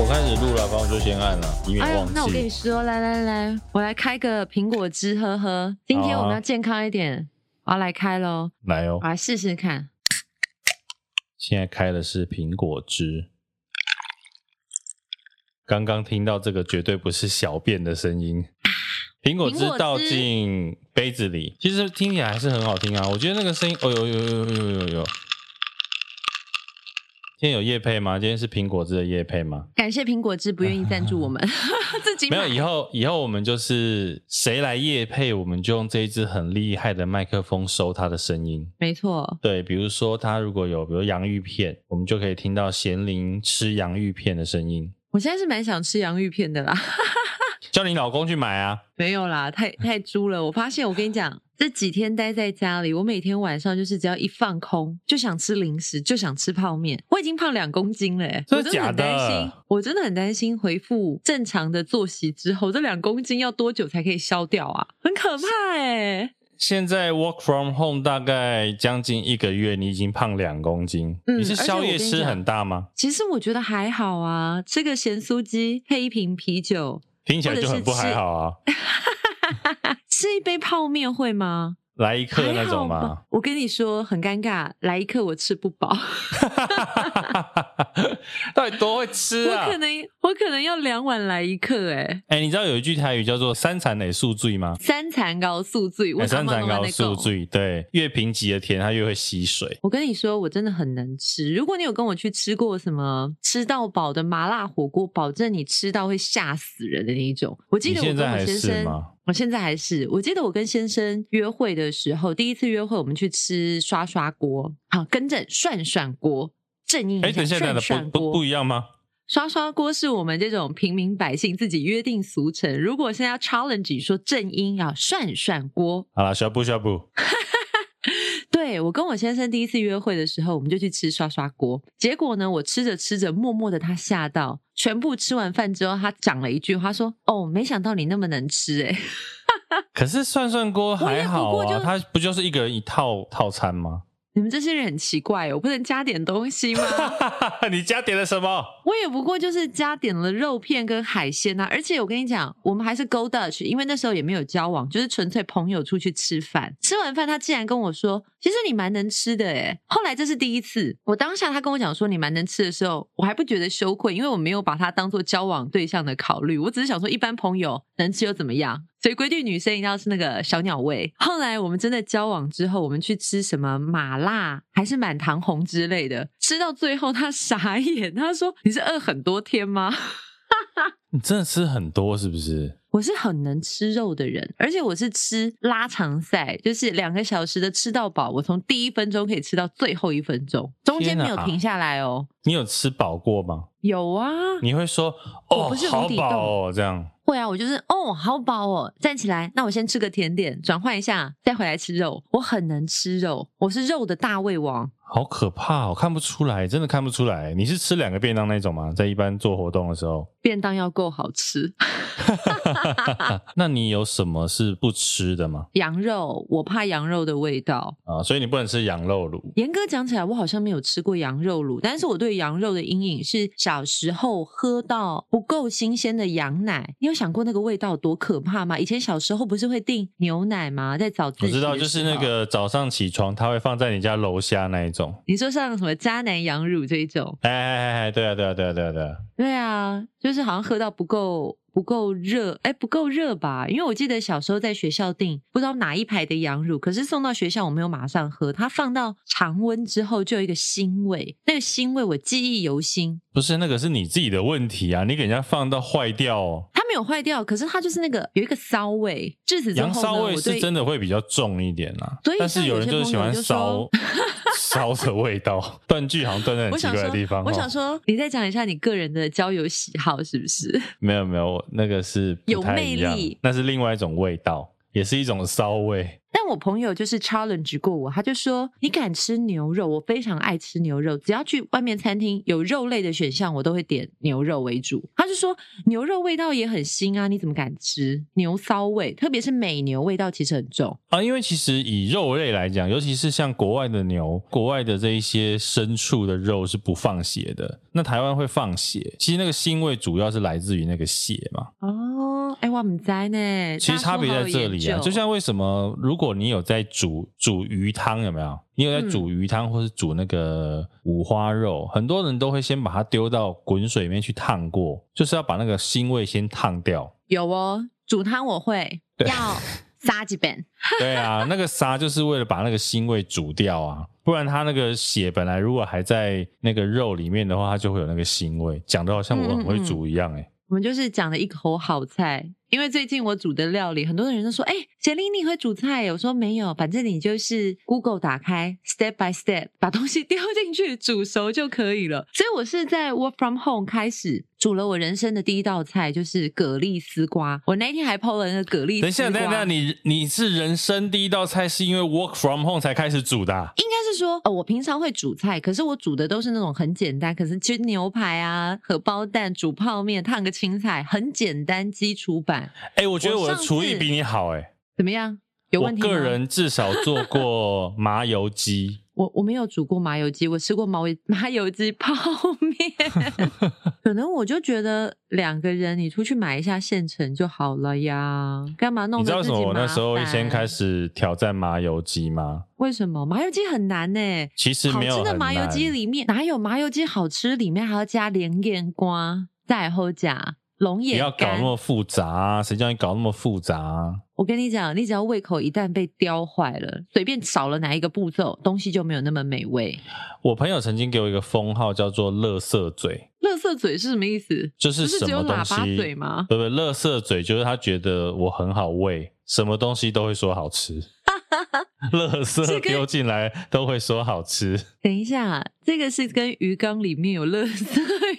我开始录了，帮我就先按了，以免忘记。哎、那我跟你说，来来来，我来开个苹果汁喝喝。今天我们要健康一点，啊、我要来开喽。来哦，我来试试看。现在开的是苹果汁。刚刚听到这个绝对不是小便的声音。苹果汁倒进杯子里，其实听起来还是很好听啊。我觉得那个声音，哦呦呦呦呦呦呦呦。今天有叶配吗？今天是苹果汁的叶配吗？感谢苹果汁不愿意赞助我们，自己没有。以后以后我们就是谁来叶配，我们就用这一支很厉害的麦克风收他的声音。没错，对，比如说他如果有比如洋芋片，我们就可以听到贤玲吃洋芋片的声音。我现在是蛮想吃洋芋片的啦，叫你老公去买啊。没有啦，太太猪了。我发现，我跟你讲。这几天待在家里，我每天晚上就是只要一放空，就想吃零食，就想吃泡面。我已经胖两公斤了，哎，我真的很担心，我真的很担心回复正常的作息之后，这两公斤要多久才可以消掉啊？很可怕哎！现在 work from home 大概将近一个月，你已经胖两公斤。嗯，你是宵夜吃很大吗？其实我觉得还好啊，吃个咸酥鸡配一瓶啤酒，听起来就很不还好啊。吃一杯泡面会吗？来一客那种吗？我跟你说很尴尬，来一客我吃不饱。到底多会吃啊？我可能我可能要两碗来一客哎、欸。哎、欸，你知道有一句台语叫做“三残累宿醉”吗？三残高宿醉，我三残高宿醉。对，越贫瘠的甜，它越会吸水。我跟你说，我真的很能吃。如果你有跟我去吃过什么吃到饱的麻辣火锅，保证你吃到会吓死人的那一种。我记得我跟我先生，我现在还是，我记得我跟先生约会的时候，第一次约会我们去吃刷刷锅，好，跟着涮涮锅，正音一下，涮涮锅不一样吗？刷刷锅是我们这种平民百姓自己约定俗成。如果现在要 challenge 说正音要涮涮锅，好了，小布小布。对，我跟我先生第一次约会的时候，我们就去吃刷刷锅。结果呢，我吃着吃着，默默的他吓到，全部吃完饭之后，他讲了一句话说：“哦，没想到你那么能吃诶。”哎，可是涮涮锅还好啊，它不就是一个人一套套餐吗？你们这些人很奇怪，我不能加点东西吗？你加点了什么？我也不过就是加点了肉片跟海鲜啊。而且我跟你讲，我们还是 Go Dutch，因为那时候也没有交往，就是纯粹朋友出去吃饭。吃完饭，他竟然跟我说：“其实你蛮能吃的。”诶，后来这是第一次，我当下他跟我讲说你蛮能吃的时候，我还不觉得羞愧，因为我没有把他当做交往对象的考虑，我只是想说一般朋友能吃又怎么样。所以规定女生一定要吃那个小鸟胃。后来我们真的交往之后，我们去吃什么麻辣还是满堂红之类的，吃到最后他傻眼，他说：“你是饿很多天吗？” 你真的吃很多是不是？我是很能吃肉的人，而且我是吃拉长赛，就是两个小时的吃到饱，我从第一分钟可以吃到最后一分钟，中间没有停下来哦。你有吃饱过吗？有啊。你会说：“哦，不是好饱哦。”这样。会啊，我就是哦，好饱哦，站起来，那我先吃个甜点，转换一下，再回来吃肉。我很能吃肉，我是肉的大胃王。好可怕，我看不出来，真的看不出来。你是吃两个便当那种吗？在一般做活动的时候，便当要够好吃。那你有什么是不吃的吗？羊肉，我怕羊肉的味道啊，所以你不能吃羊肉卤。严格讲起来，我好像没有吃过羊肉卤，但是我对羊肉的阴影是小时候喝到不够新鲜的羊奶。你有想过那个味道多可怕吗？以前小时候不是会订牛奶吗？在早自习，我知道，就是那个早上起床，它会放在你家楼下那一种。你说像什么渣男羊乳这一种？哎哎哎哎，对啊对啊对啊对啊对啊，对啊，就是好像喝到不够。不够热，哎，不够热吧？因为我记得小时候在学校订不知道哪一排的羊乳，可是送到学校我没有马上喝，它放到常温之后就有一个腥味，那个腥味我记忆犹新。不是，那个是你自己的问题啊，你给人家放到坏掉哦。它没有坏掉，可是它就是那个有一个骚味。至此之后，羊骚味是真的会比较重一点啊。所以但是有人就是喜欢骚。烧的味道，断句好像断在很奇怪的地方。我想说，你再讲一下你个人的交友喜好是不是？没有没有，那个是有魅力，那是另外一种味道，也是一种骚味。但我朋友就是 challenge 过我，他就说：“你敢吃牛肉？我非常爱吃牛肉，只要去外面餐厅有肉类的选项，我都会点牛肉为主。”他就说：“牛肉味道也很腥啊，你怎么敢吃牛骚味？特别是美牛味道其实很重啊。因为其实以肉类来讲，尤其是像国外的牛、国外的这一些牲畜的肉是不放血的，那台湾会放血。其实那个腥味主要是来自于那个血嘛。哦，哎，我们在呢。其实差别在这里啊，就像为什么如果你有在煮煮鱼汤，有没有？你有在煮鱼汤或是煮那个五花肉，嗯，很多人都会先把它丢到滚水里面去烫过，就是要把那个腥味先烫掉。有哦，煮汤我会要杀几遍。对啊，那个杀就是为了把那个腥味煮掉啊，不然它那个血本来如果还在那个肉里面的话，它就会有那个腥味。讲的好像我很会煮一样，欸，哎，嗯嗯，我们就是讲了一口好菜。因为最近我煮的料理，很多人都说：“哎，婕铃你会煮菜？”我说：“没有，反正你就是 Google 打开，step by step 把东西 丢进去煮熟就可以了。”所以，我是在 work from home 开始煮了我人生的第一道菜，就是蛤蜊丝瓜。我那天还 po 了那个蛤蜊丝瓜。等一下，等一下，你你是人生第一道菜是因为 work from home 才开始煮的啊？应该是说，呃，我平常会煮菜，可是我煮的都是那种很简单，可是其实牛排啊、荷包蛋、煮泡面、烫个青菜，很简单基础版。哎，我觉得。我的厨艺比你好哎、欸，怎么样？有问题吗？我个人至少做过麻油鸡，我我没有煮过麻油鸡，我吃过麻麻油鸡泡面。可能我就觉得两个人你出去买一下现成就好了呀，干嘛弄？你知道为什么我那时候先开始挑战麻油鸡吗？为什么麻油鸡很难呢、欸？其实。好吃的麻油鸡里面哪有麻油鸡好吃？里面还要加莲叶瓜，再后加。龙眼，不要搞那么复杂啊！谁叫你搞那么复杂啊？我跟你讲，你只要胃口一旦被叼坏了，随便少了哪一个步骤，东西就没有那么美味。我朋友曾经给我一个封号，叫做“乐色嘴”。乐色嘴是什么意思？就是什么东西？嘴吗？对不对？乐色嘴就是他觉得我很好喂，什么东西都会说好吃。垃圾丢进来都会说好吃。等一下，这个是跟鱼缸里面有垃圾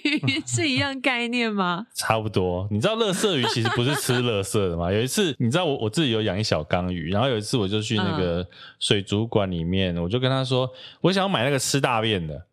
鱼是一样概念吗？差不多。你知道垃圾鱼其实不是吃垃圾的吗？有一次，你知道我我自己有养一小缸鱼，然后有一次我就去那个水族馆里面，我就跟他说，我想要买那个吃大便的。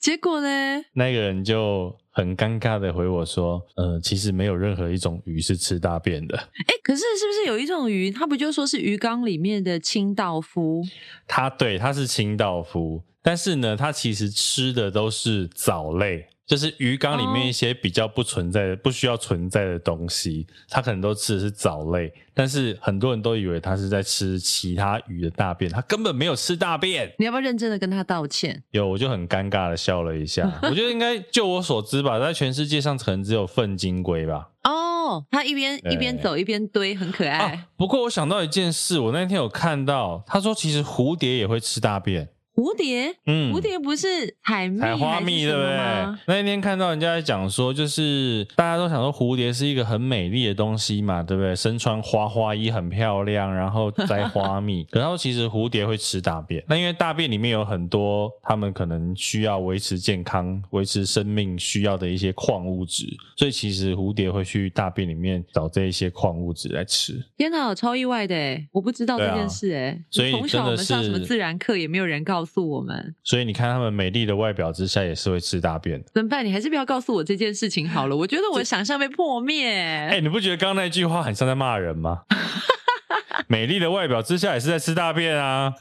结果呢？那个人就很尴尬的回我说：“呃，其实没有任何一种鱼是吃大便的。”哎，可是是不是有一种鱼，它不就说是鱼缸里面的清道夫？它对，它是清道夫，但是呢，它其实吃的都是藻类。就是鱼缸里面一些比较不存在的、不需要存在的东西，它可能都吃的是藻类，但是很多人都以为它是在吃其他鱼的大便，它根本没有吃大便。你要不要认真的跟他道歉？有，我就很尴尬的笑了一下。我觉得应该，就我所知吧，在全世界上可能只有粪金龟吧。哦，它一边一边走一边堆，很可爱。啊，不过我想到一件事，我那天有看到，他说其实蝴蝶也会吃大便。蝴蝶，嗯，蝴蝶不是采蜜，采花蜜对不对？那一天看到人家在讲说，就是大家都想说蝴蝶是一个很美丽的东西嘛，对不对？身穿花花衣很漂亮，然后摘花蜜。然后其实蝴蝶会吃大便，那因为大便里面有很多他们可能需要维持健康、维持生命需要的一些矿物质，所以其实蝴蝶会去大便里面找这一些矿物质来吃。天哪，超意外的诶，我不知道这件事诶。所以从小我们上什么自然课也没有人告诉。诉我们，所以你看，他们美丽的外表之下也是会吃大便。怎么办？你还是不要告诉我这件事情好了。我觉得我的想象被破灭。哎、欸，你不觉得刚刚那句话很像在骂人吗？美丽的外表之下也是在吃大便啊！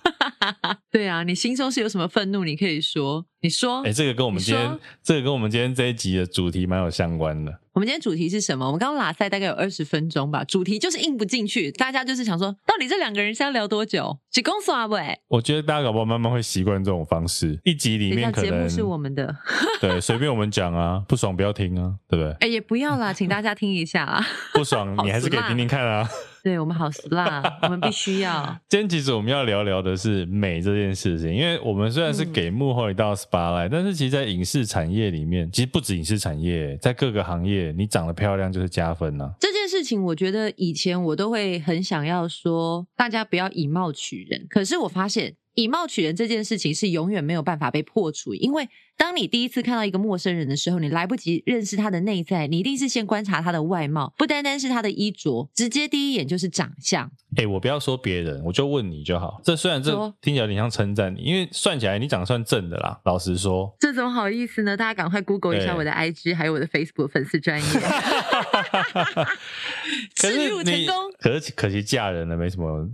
对啊，你心中是有什么愤怒？你可以说，你说。哎、欸，这个跟我们今天，这个跟我们今天这一集的主题蛮有相关的。我们今天主题是什么？我们刚刚拉塞大概有二十分钟吧，主题就是硬不进去，大家就是想说，到底这两个人是要聊多久？几公说啊？喂？我觉得大家搞不好慢慢会习惯这种方式。一集里面可能节目是我们的，对，随便我们讲啊，不爽不要听啊，对不对？哎，也不要啦，请大家听一下啊。不爽你还是可以听听看啊。对，我们好死啦，我们必须要。今天其实我们要聊聊的是美这件事情，因为我们虽然是给幕后一道 spotlight，、嗯、但是其实，在影视产业里面，其实不止影视产业，在各个行业，你长得漂亮就是加分呐、啊。这件事情，我觉得以前我都会很想要说，大家不要以貌取人。可是我发现，以貌取人这件事情是永远没有办法被破除，因为当你第一次看到一个陌生人的时候，你来不及认识他的内在，你一定是先观察他的外貌，不单单是他的衣着，直接第一眼就是长相。哎、欸，我不要说别人，我就问你就好。这虽然这听起来有点像称赞你，因为算起来你长得算正的啦。老实说，这怎么好意思呢？大家赶快 Google 一下我的 IG，还有我的 Facebook 粉丝专页。置入成功，可是可惜嫁人了，没什么。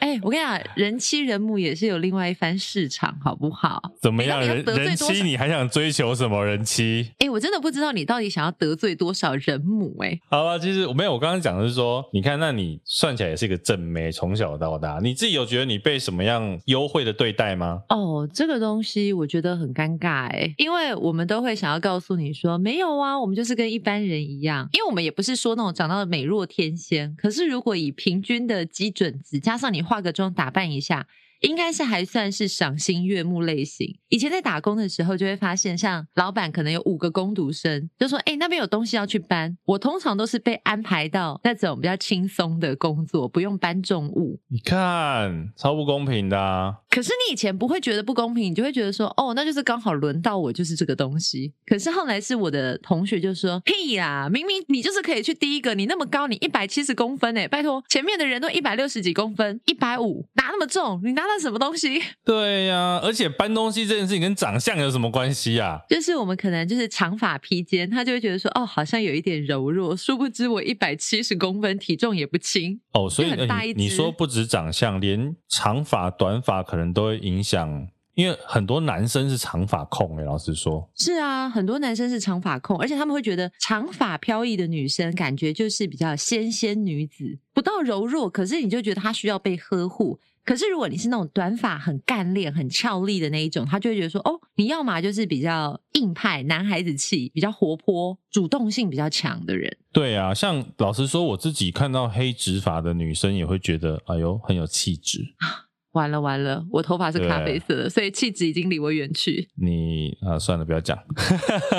哎、欸，我跟你讲，人妻人母也是有另外一番市场，好不好？怎么样？人人妻，你还想追求什么人妻？哎、欸，我真的不知道你到底想要得罪多少人母、欸。哎，好吧，其实我没有，我刚刚讲的是说，你看，那你算起来也是一个正妹，从小到大，你自己有觉得你被什么样优惠的对待吗？哦，这个东西我觉得很尴尬，哎，因为我们都会想要告诉你说，没有啊，我们就是跟一般人一样，因为我们也不是说那种长到美若天仙，可是如果以平均的基准值，加上你化个妆打扮一下。应该是还算是赏心悦目类型。以前在打工的时候，就会发现，像老板可能有五个工读生，就说：“哎，那边有东西要去搬。”我通常都是被安排到那种比较轻松的工作，不用搬重物。你看，超不公平的！可是你以前不会觉得不公平，你就会觉得说：“哦，那就是刚好轮到我，就是这个东西。”可是后来是我的同学就说：“屁呀，明明你就是可以去第一个，你那么高，你一百七十公分哎，拜托，前面的人都一百六十几公分，一百五，拿那么重，你拿。”了什么东西？对呀、啊，而且搬东西这件事情跟长相有什么关系啊？就是我们可能就是长发披肩，他就会觉得说，哦，好像有一点柔弱。殊不知我一百七十公分，体重也不轻哦。所以很大一你，你说不止长相，连长发、短发可能都会影响，因为很多男生是长发控诶。老实说，是啊，很多男生是长发控，而且他们会觉得长发飘逸的女生感觉就是比较纤纤女子，不到柔弱，可是你就觉得她需要被呵护。可是如果你是那种短发很干练、很俏丽的那一种，他就会觉得说：哦，你要嘛就是比较硬派、男孩子气、比较活泼、主动性比较强的人。对啊，像老实说，我自己看到黑直发的女生也会觉得，哎呦，很有气质。完了完了，我头发是咖啡色的，所以气质已经离我远去。你啊，算了，不要讲。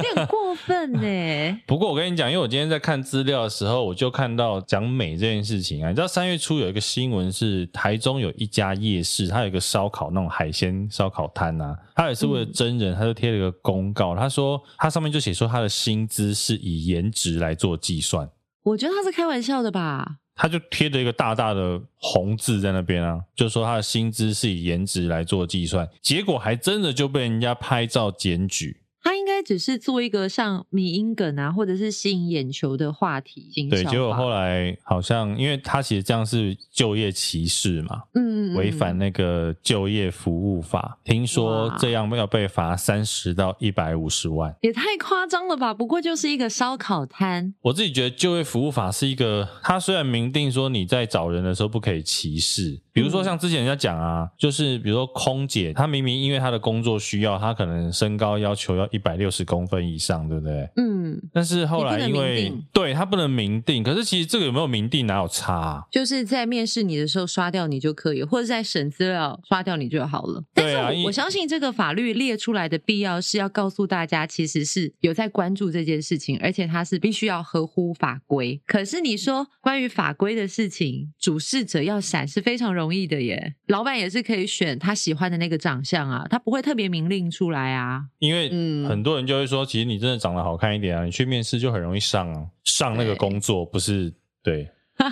你很过分呢。不过我跟你讲，因为我今天在看资料的时候，我就看到讲美这件事情啊。你知道三月初有一个新闻是台中有一家夜市，它有一个烧烤那种海鲜烧烤摊啊，它也是为了真人，他就贴了一个公告，他说他上面就写说他的薪资是以颜值来做计算。我觉得他是开玩笑的吧。他就贴着一个大大的红字在那边啊，就说他的薪资是以颜值来做计算，结果还真的就被人家拍照检举。他应该只是做一个像迷因梗啊，或者是吸引眼球的话题。对，结果后来好像，因为他其实这样是就业歧视嘛，嗯，违反那个就业服务法，听说这样要被罚三十到一百五十万，也太夸张了吧？不过就是一个烧烤摊。我自己觉得就业服务法是一个，他虽然明定说你在找人的时候不可以歧视。比如说像之前人家讲啊，就是比如说空姐，她明明因为她的工作需要，她可能身高要求要一百六十公分以上，对不对？嗯。但是后来因为对她不能明定，可是其实这个有没有明定哪有差啊？就是在面试你的时候刷掉你就可以，或者在审资料刷掉你就好了。对啊。但是我相信这个法律列出来的必要是要告诉大家，其实是有在关注这件事情，而且它是必须要合乎法规。可是你说关于法规的事情，主事者要闪是非常容易。容易的耶，老板也是可以选他喜欢的那个长相啊，他不会特别明令出来啊。因为很多人就会说，其实你真的长得好看一点啊，你去面试就很容易上啊，上那个工作不是对。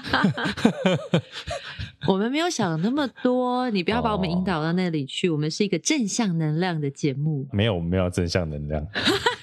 我们没有想那么多，你不要把我们引导到那里去。我们是一个正向能量的节目，没有，我们没有正向能量。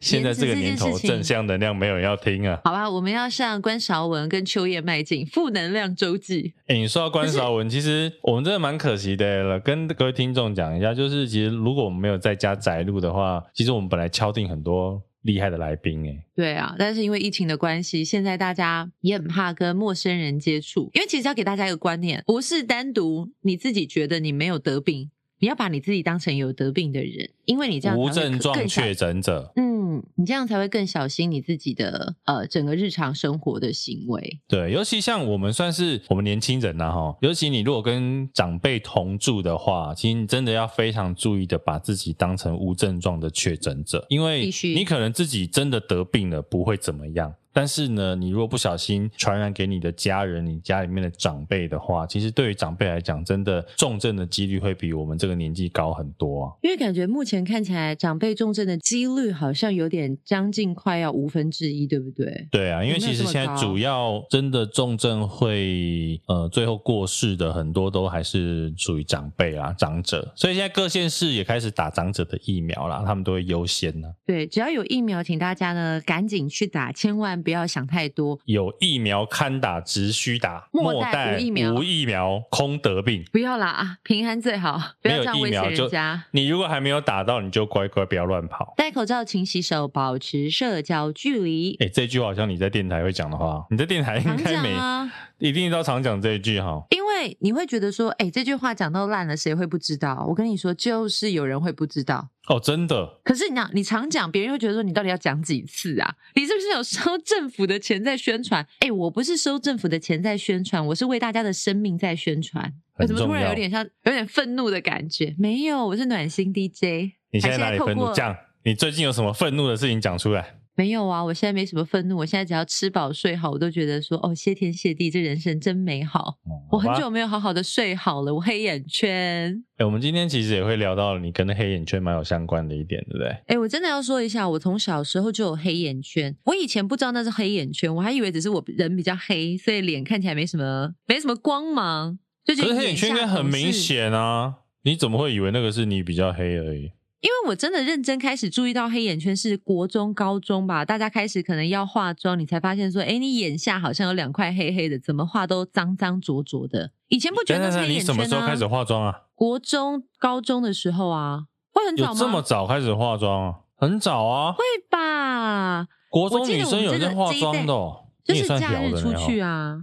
现在这个年头，正向能量没有人要听啊！好吧，我们要向关韶文跟秋叶迈进负能量周记。哎，你说到关韶文，其实我们真的蛮可惜的了。跟各位听众讲一下，就是其实如果我们没有在家宅录的话，其实我们本来敲定很多厉害的来宾。哎，对啊，但是因为疫情的关系，现在大家也很怕跟陌生人接触。因为其实要给大家一个观念，不是单独你自己觉得你没有得病，你要把你自己当成有得病的人，因为你这样无症状确诊者。嗯。嗯，你这样才会更小心你自己的呃整个日常生活的行为。对，尤其像我们算是我们年轻人呐哈，尤其你如果跟长辈同住的话，其实你真的要非常注意的把自己当成无症状的确诊者，因为你可能自己真的得病了不会怎么样。但是呢，你如果不小心传染给你的家人、你家里面的长辈的话，其实对于长辈来讲，真的重症的几率会比我们这个年纪高很多啊。因为感觉目前看起来，长辈重症的几率好像有点将近快要五分之一，对不对？对啊，因为其实现在主要真的重症会呃最后过世的很多都还是属于长辈啊、长者，所以现在各县市也开始打长者的疫苗啦，他们都会优先呢、啊。对，只要有疫苗，请大家呢赶紧去打，千万不要想太多。有疫苗堪打，只需打，莫带无疫苗，无疫苗空得病。不要啦啊，平安最好，不要这样威胁人家。你如果还没有打到，你就乖乖不要乱跑，戴口罩，勤洗手，保持社交距离。哎，这句话好像你在电台会讲的话，你在电台应该没，啊、一定要常讲这一句哈。因为你会觉得说，哎，这句话讲到烂了，谁会不知道？我跟你说，就是有人会不知道。哦，真的。可是你讲，你常讲，别人会觉得说，你到底要讲几次啊？你是不是有收政府的钱在宣传？哎，我不是收政府的钱在宣传，我是为大家的生命在宣传。为什么突然有点像有点愤怒的感觉？没有，我是暖心 DJ。你现在哪里愤怒？讲，你最近有什么愤怒的事情讲出来？没有啊，我现在没什么愤怒，我现在只要吃饱睡好，我都觉得说哦，谢天谢地，这人生真美好。嗯、好我很久没有好好的睡好了，我黑眼圈。哎，我们今天其实也会聊到你跟那黑眼圈蛮有相关的一点，对不对？哎，我真的要说一下，我从小时候就有黑眼圈，我以前不知道那是黑眼圈，我还以为只是我人比较黑，所以脸看起来没什么没什么光芒。就觉得可是黑眼圈应该很明显啊，你怎么会以为那个是你比较黑而已？因为我真的认真开始注意到黑眼圈是国中、高中吧，大家开始可能要化妆，你才发现说，哎，你眼下好像有两块黑黑的，怎么画都脏脏浊浊的。以前不觉得是黑眼圈啊。你什么时候开始化妆啊？国中、高中的时候啊，会很早吗？这么早开始化妆啊？很早啊？会吧？国中女生有在化妆的哦，就是假日出去啊。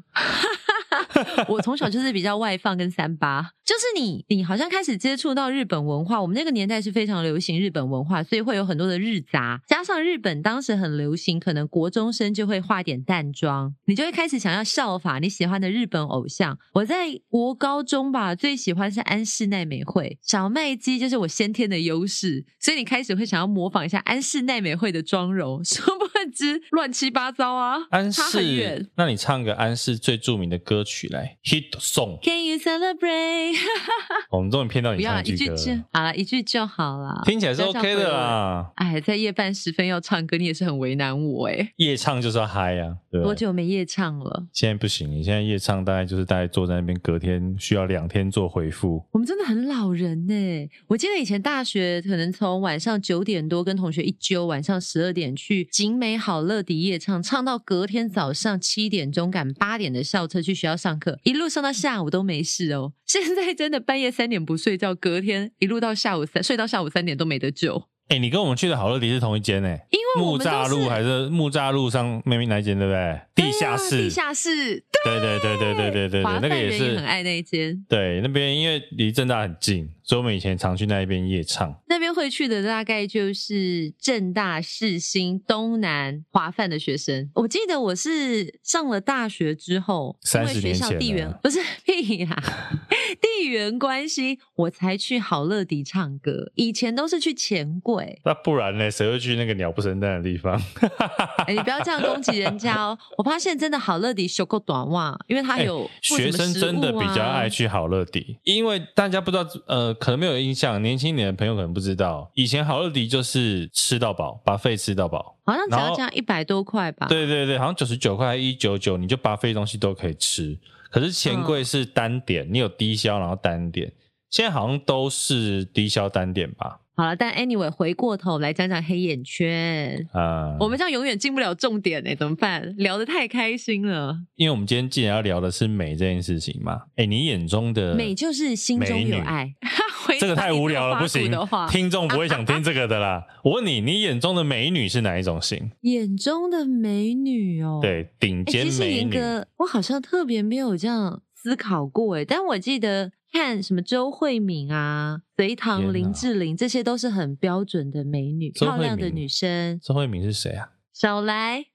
我从小就是比较外放跟三八，就是你，你好像开始接触到日本文化。我们那个年代是非常流行日本文化，所以会有很多的日杂，加上日本当时很流行，可能国中生就会化点淡妆，你就会开始想要效法你喜欢的日本偶像。我在国高中吧，最喜欢是安室奈美惠，小麦肌就是我先天的优势，所以你开始会想要模仿一下安室奈美惠的妆容，殊不知乱七八糟啊，安室，那你唱个安室最著名的歌曲来，Hit Song，Can you celebrate？我们终于骗到你唱一句歌，好了，一句就好了，听起来是 OK 的啦。哎，在夜半时分要唱歌，你也是很为难我哎。夜唱就是要嗨呀，对。多久没夜唱了？现在不行，你现在夜唱大概就是大概坐在那边，隔天需要两天做回复。我们真的很老人呢。我记得以前大学可能从晚上九点多跟同学一揪，晚上十二点去景美好乐迪夜唱，唱到隔天早上七点钟赶八点的校车去学校上课，一路上到下午都没事哦。现在真的半夜三点不睡觉，隔天一路到下午三睡到下午三点都没得救。哎、欸，你跟我们去的好乐迪是同一间呢？木栅路还是木栅路上妹妹那一间，对不对？地下室，地下室，对对对对对对对对，那个也是很爱那一间。对，那边因为离正大很近，所以我们以前常去那一边夜唱。那边会去的大概就是正大、世新、东南、华梵的学生。我记得我是上了大学之后，三十年前，因为学校地缘 不是屁啦，地缘关系，我才去好乐迪唱歌。以前都是去钱柜。那不然呢？谁会去那个鸟不生蛋的地方？哎、欸，你不要这样攻击人家哦！我发现真的好乐迪修够短袜，因为他有、啊欸、学生真的比较爱去好乐迪，因为大家不知道，呃，可能没有印象，年轻一点的朋友可能不知道，以前好乐迪就是吃到饱，buffet 吃到饱，好像只要这样一百多块吧？对对对，好像九十九块一九九，你就 buffet 东西都可以吃。可是钱柜是单点，嗯、你有低消然后单点，现在好像都是低消单点吧？好了，但 anyway 回过头来讲讲黑眼圈啊，我们这样永远进不了重点哎，怎么办？聊得太开心了，因为我们今天既然要聊的是美这件事情嘛，哎，你眼中的美就是心中有爱，这个太无聊了，不行，听众不会想听这个的啦。我问你，你眼中的美女是哪一种型？眼中的美女哦，对，顶尖美女。我好像特别没有这样思考过哎，但我记得。看什么周慧敏啊，隋棠、林志玲，这些都是很标准的美女，漂亮的女生。周慧敏是谁啊？少来！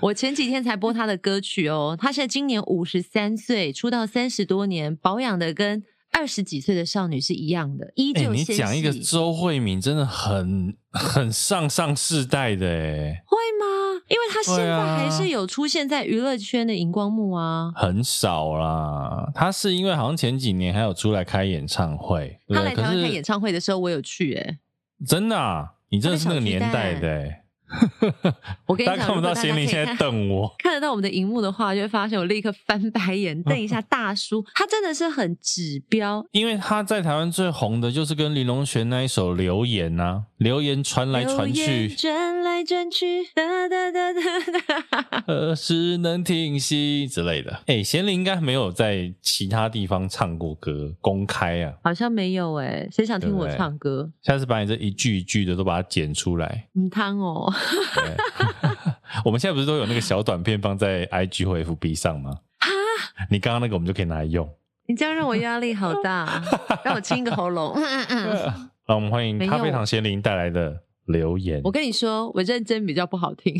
我前几天才播她的歌曲哦。她现在今年五十三岁，出道三十多年，保养的跟二十几岁的少女是一样的，依旧纤细。欸，你讲一个周慧敏，真的很 很上上世代的诶。会吗？因为她现在还是有出现在娱乐圈的荧光幕啊，很少啦。她是因为好像前几年还有出来开演唱会，她来台湾开演唱会的时候，我有去、欸，哎，真的啊，你真的是那个年代的、欸。我跟你讲，看不到贤玲现在瞪我，看得到我们的荧幕的话，就会发现我立刻翻白眼，瞪一下大叔。他真的是很指标，因为他在台湾最红的就是跟林隆璇那一首《留言》啊，《留言》传来传去，转来转去，哒哒哒哒哒，何时能停息之类的。哎、欸，贤玲应该没有在其他地方唱过歌，公开啊，好像没有哎、欸，谁想听我唱歌？下次把你这一句一句的都把它剪出来，嗯，汤哦。对 我们现在不是都有那个小短片放在 IG 或 FB 上吗？哈，你刚刚那个我们就可以拿来用。你这样让我压力好大，让我清个喉咙。嗯嗯嗯。好，我们欢迎咖啡糖贤玲带来的留言。我跟你说，我认真比较不好听，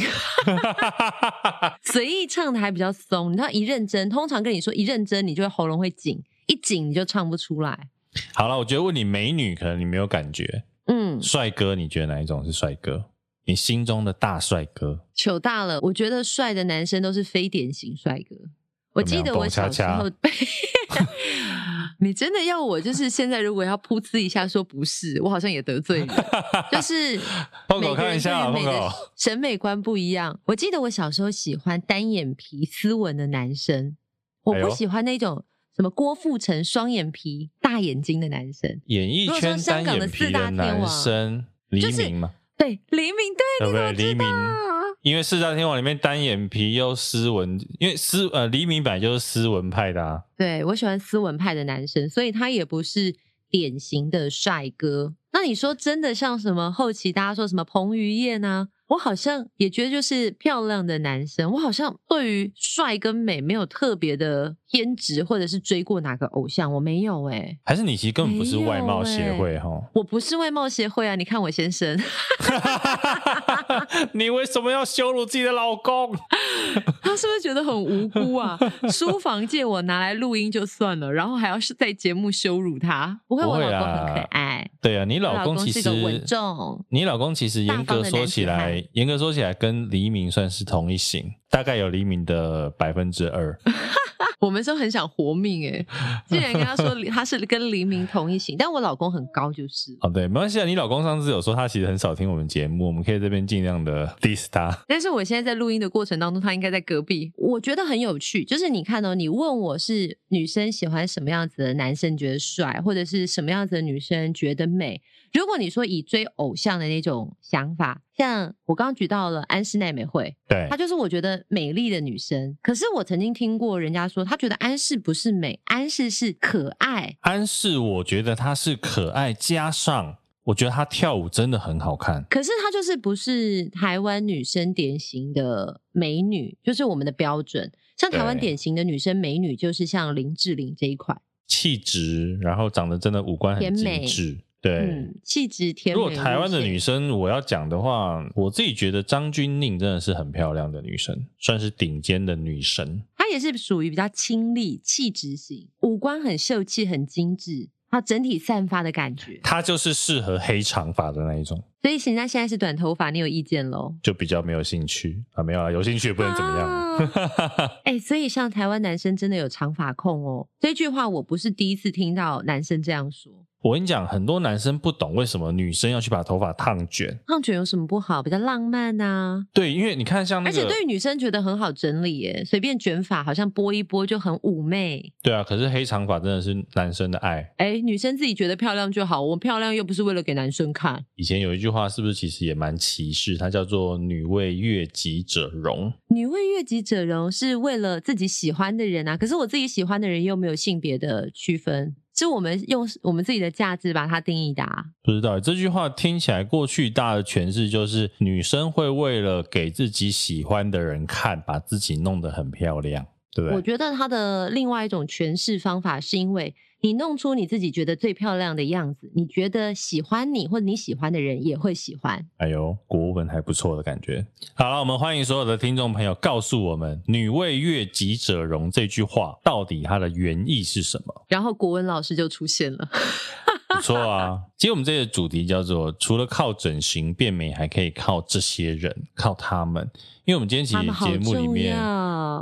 随意唱的还比较松。你知道，一认真，通常跟你说一认真，你就会喉咙会紧，一紧你就唱不出来。好了，我觉得问你美女，可能你没有感觉。嗯，帅哥，你觉得哪一种是帅哥？你心中的大帅哥，糗大了。我觉得帅的男生都是非典型帅哥。我记得我小时候，你真的要我就是现在如果要噗呲一下说不是，我好像也得罪你。就是每个人审美的审美观不一样。我记得我小时候喜欢单眼皮斯文的男生，我不喜欢那种什么郭富城双眼皮大眼睛的男生。演艺圈单眼皮的男生，黎明吗？对黎明，对，对不对？黎明，因为四大天王里面单眼皮又斯文，因为斯呃黎明本来就是斯文派的啊。对，我喜欢斯文派的男生，所以他也不是典型的帅哥。那你说真的像什么后期大家说什么彭于晏啊？我好像也觉得就是漂亮的男生，我好像对于帅跟美没有特别的偏执，或者是追过哪个偶像，我没有哎、欸。还是你其实根本不是外貌协会哈、欸？我不是外貌协会啊！你看我先生，你为什么要羞辱自己的老公？他是不是觉得很无辜啊？书房借我拿来录音就算了，然后还要是在节目羞辱他？不会，我老公很可爱。对啊，你老公其实稳重。你老公其实严格说起来。严格说起来，跟黎明算是同一型，大概有黎明的百分之二。我们是很想活命哎、欸，竟然跟他说 他是跟黎明同一型，但我老公很高就是。哦，对，没关系啊。你老公上次有说他其实很少听我们节目，我们可以这边尽量的 diss 他。但是我现在在录音的过程当中，他应该在隔壁。我觉得很有趣，就是你看哦，你问我是女生喜欢什么样子的男生觉得帅，或者是什么样子的女生觉得美。如果你说以追偶像的那种想法，像我刚刚举到了安室奈美惠，对，她就是我觉得美丽的女生。可是我曾经听过人家说，她觉得安室不是美，安室是可爱。安室，我觉得她是可爱，加上我觉得她跳舞真的很好看。可是她就是不是台湾女生典型的美女，就是我们的标准。像台湾典型的女生美女，就是像林志玲这一块，气质，然后长得真的五官很精致。对，嗯、气质甜美。如果台湾的女生我要讲的话，我自己觉得张钧甯真的是很漂亮的女生，算是顶尖的女神。她也是属于比较清丽、气质型，五官很秀气、很精致，她整体散发的感觉。她就是适合黑长发的那一种。所以现在现在是短头发，你有意见喽？就比较没有兴趣啊，没有啊，有兴趣也不能怎么样。哎、啊欸，所以像台湾男生真的有长发控哦，这句话我不是第一次听到男生这样说。我跟你讲，很多男生不懂为什么女生要去把头发烫卷。烫卷有什么不好？比较浪漫呐、啊。对，因为你看像那个，而且对于女生觉得很好整理耶，随便卷发好像拨一拨就很妩媚。对啊，可是黑长发真的是男生的爱。哎，女生自己觉得漂亮就好，我漂亮又不是为了给男生看。以前有一句话是不是其实也蛮歧视？它叫做“女为悦己者容”。女为悦己者容是为了自己喜欢的人啊，可是我自己喜欢的人又没有性别的区分。是我们用我们自己的价值把它定义的啊。不知道这句话听起来，过去大的诠释就是女生会为了给自己喜欢的人看，把自己弄得很漂亮，对不对？我觉得他的另外一种诠释方法是因为。你弄出你自己觉得最漂亮的样子，你觉得喜欢你或者你喜欢的人也会喜欢。哎呦，国文还不错的感觉。好了，我们欢迎所有的听众朋友，告诉我们“女为悦己者容”这句话到底它的原意是什么？然后国文老师就出现了。错啊。其实我们这个主题叫做除了靠整形变美，还可以靠这些人，靠他们。因为我们今天其实节目里面，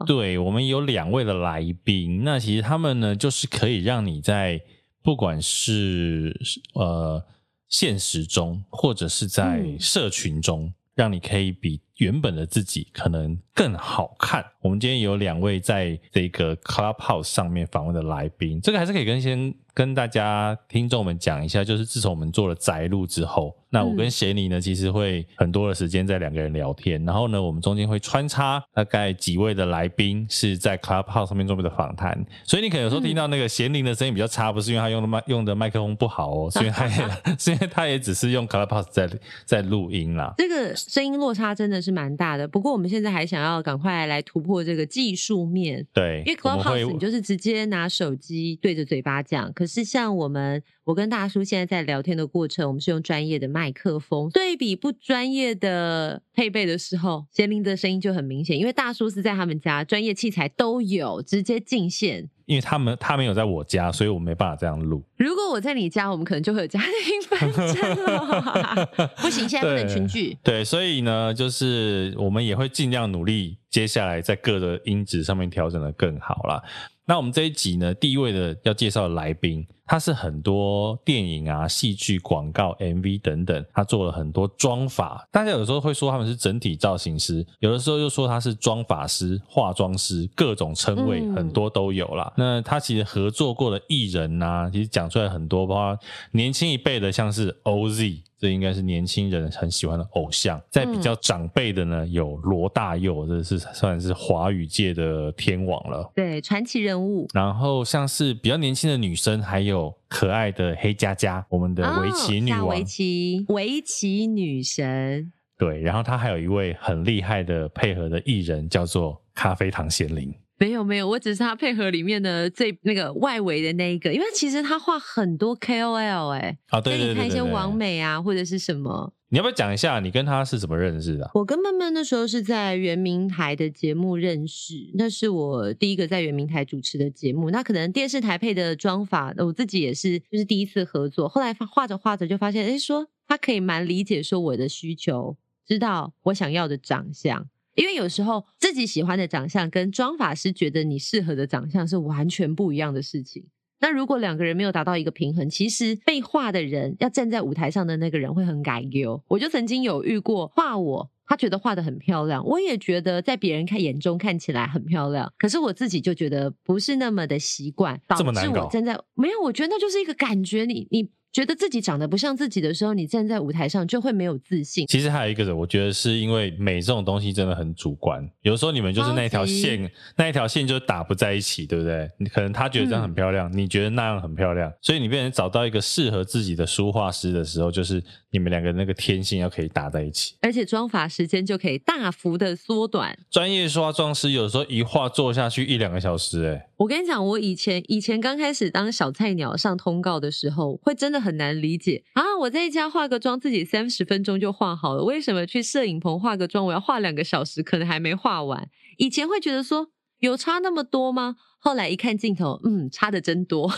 对，我们有两位的来宾，那其实他们呢，就是可以让你在不管是呃现实中，或者是在社群中，嗯、让你可以比原本的自己可能更好看。我们今天有两位在这个 Clubhouse 上面访问的来宾，这个还是可以跟先。跟大家听众们讲一下，就是自从我们做了宅录之后，那我跟贤妮呢，其实会很多的时间在两个人聊天，然后呢，我们中间会穿插大概几位的来宾是在 Clubhouse 上面做的访谈，所以你可能有时候听到那个贤妮的声音比较差，不是因为他用的麦用的麦克风不好哦，所以他也 是因为他也只是用 Clubhouse 在在录音啦。这个声音落差真的是蛮大的，不过我们现在还想要赶快来突破这个技术面，对，因为 Clubhouse 你就是直接拿手机对着嘴巴讲，可是像我们，我跟大叔现在在聊天的过程，我们是用专业的麦克风，对比不专业的配备的时候，贤玲的声音就很明显。因为大叔是在他们家，专业器材都有，直接进线。因为他们他没有在我家，所以我没办法这样录。如果我在你家，我们可能就会有家庭纷争了。不行，现在不能群聚。对，所以呢，就是我们也会尽量努力，接下来在各的音质上面调整的更好啦。那我们这一集呢，第一位的要介绍的来宾，他是很多电影啊、戏剧、广告、MV 等等，他做了很多妆法。大家有时候会说他们是整体造型师，有的时候又说他是妆法师、化妆师，各种称谓很多都有啦。嗯、那他其实合作过的艺人啊，其实讲出来很多，包括年轻一辈的，像是 OZ。这应该是年轻人很喜欢的偶像，在比较长辈的呢，有罗大佑，这是算是华语界的天王了。对，传奇人物。然后像是比较年轻的女生，还有可爱的黑佳佳，我们的围棋女王，围棋围棋女神。对，然后她还有一位很厉害的配合的艺人，叫做咖啡糖贤玲。没有没有，我只是他配合里面的最那个外围的那一个，因为其实他画很多 KOL 哎、欸，啊对对对，对，对，对，你看一些网美啊或者是什么，你要不要讲一下你跟他是怎么认识的、啊？我跟曼曼那时候是在圆明台的节目认识，那是我第一个在圆明台主持的节目，那可能电视台配的妆法，我自己也是就是第一次合作，后来画着画着就发现，哎，说他可以蛮理解说我的需求，知道我想要的长相。因为有时候自己喜欢的长相跟妆法师觉得你适合的长相是完全不一样的事情。那如果两个人没有达到一个平衡，其实被画的人要站在舞台上的那个人会很改哟。我就曾经有遇过画我，他觉得画的很漂亮，我也觉得在别人看眼中看起来很漂亮，可是我自己就觉得不是那么的习惯，导致我站在没有，我觉得那就是一个感觉，你你。觉得自己长得不像自己的时候，你站在舞台上就会没有自信。其实还有一个人，我觉得是因为美这种东西真的很主观，有时候你们就是那条线，那一条线就打不在一起，对不对？你可能他觉得这样很漂亮，嗯、你觉得那样很漂亮，所以你变成找到一个适合自己的书画师的时候，就是你们两个那个天性要可以打在一起，而且妆发时间就可以大幅的缩短。专业化妆师有时候一画做下去一两个小时，欸，哎。我跟你讲，我以前以前刚开始当小菜鸟上通告的时候，会真的很难理解啊！我在家化个妆，自己三十分钟就化好了，为什么去摄影棚化个妆，我要化两个小时，可能还没化完？以前会觉得说有差那么多吗？后来一看镜头，嗯，差的真多。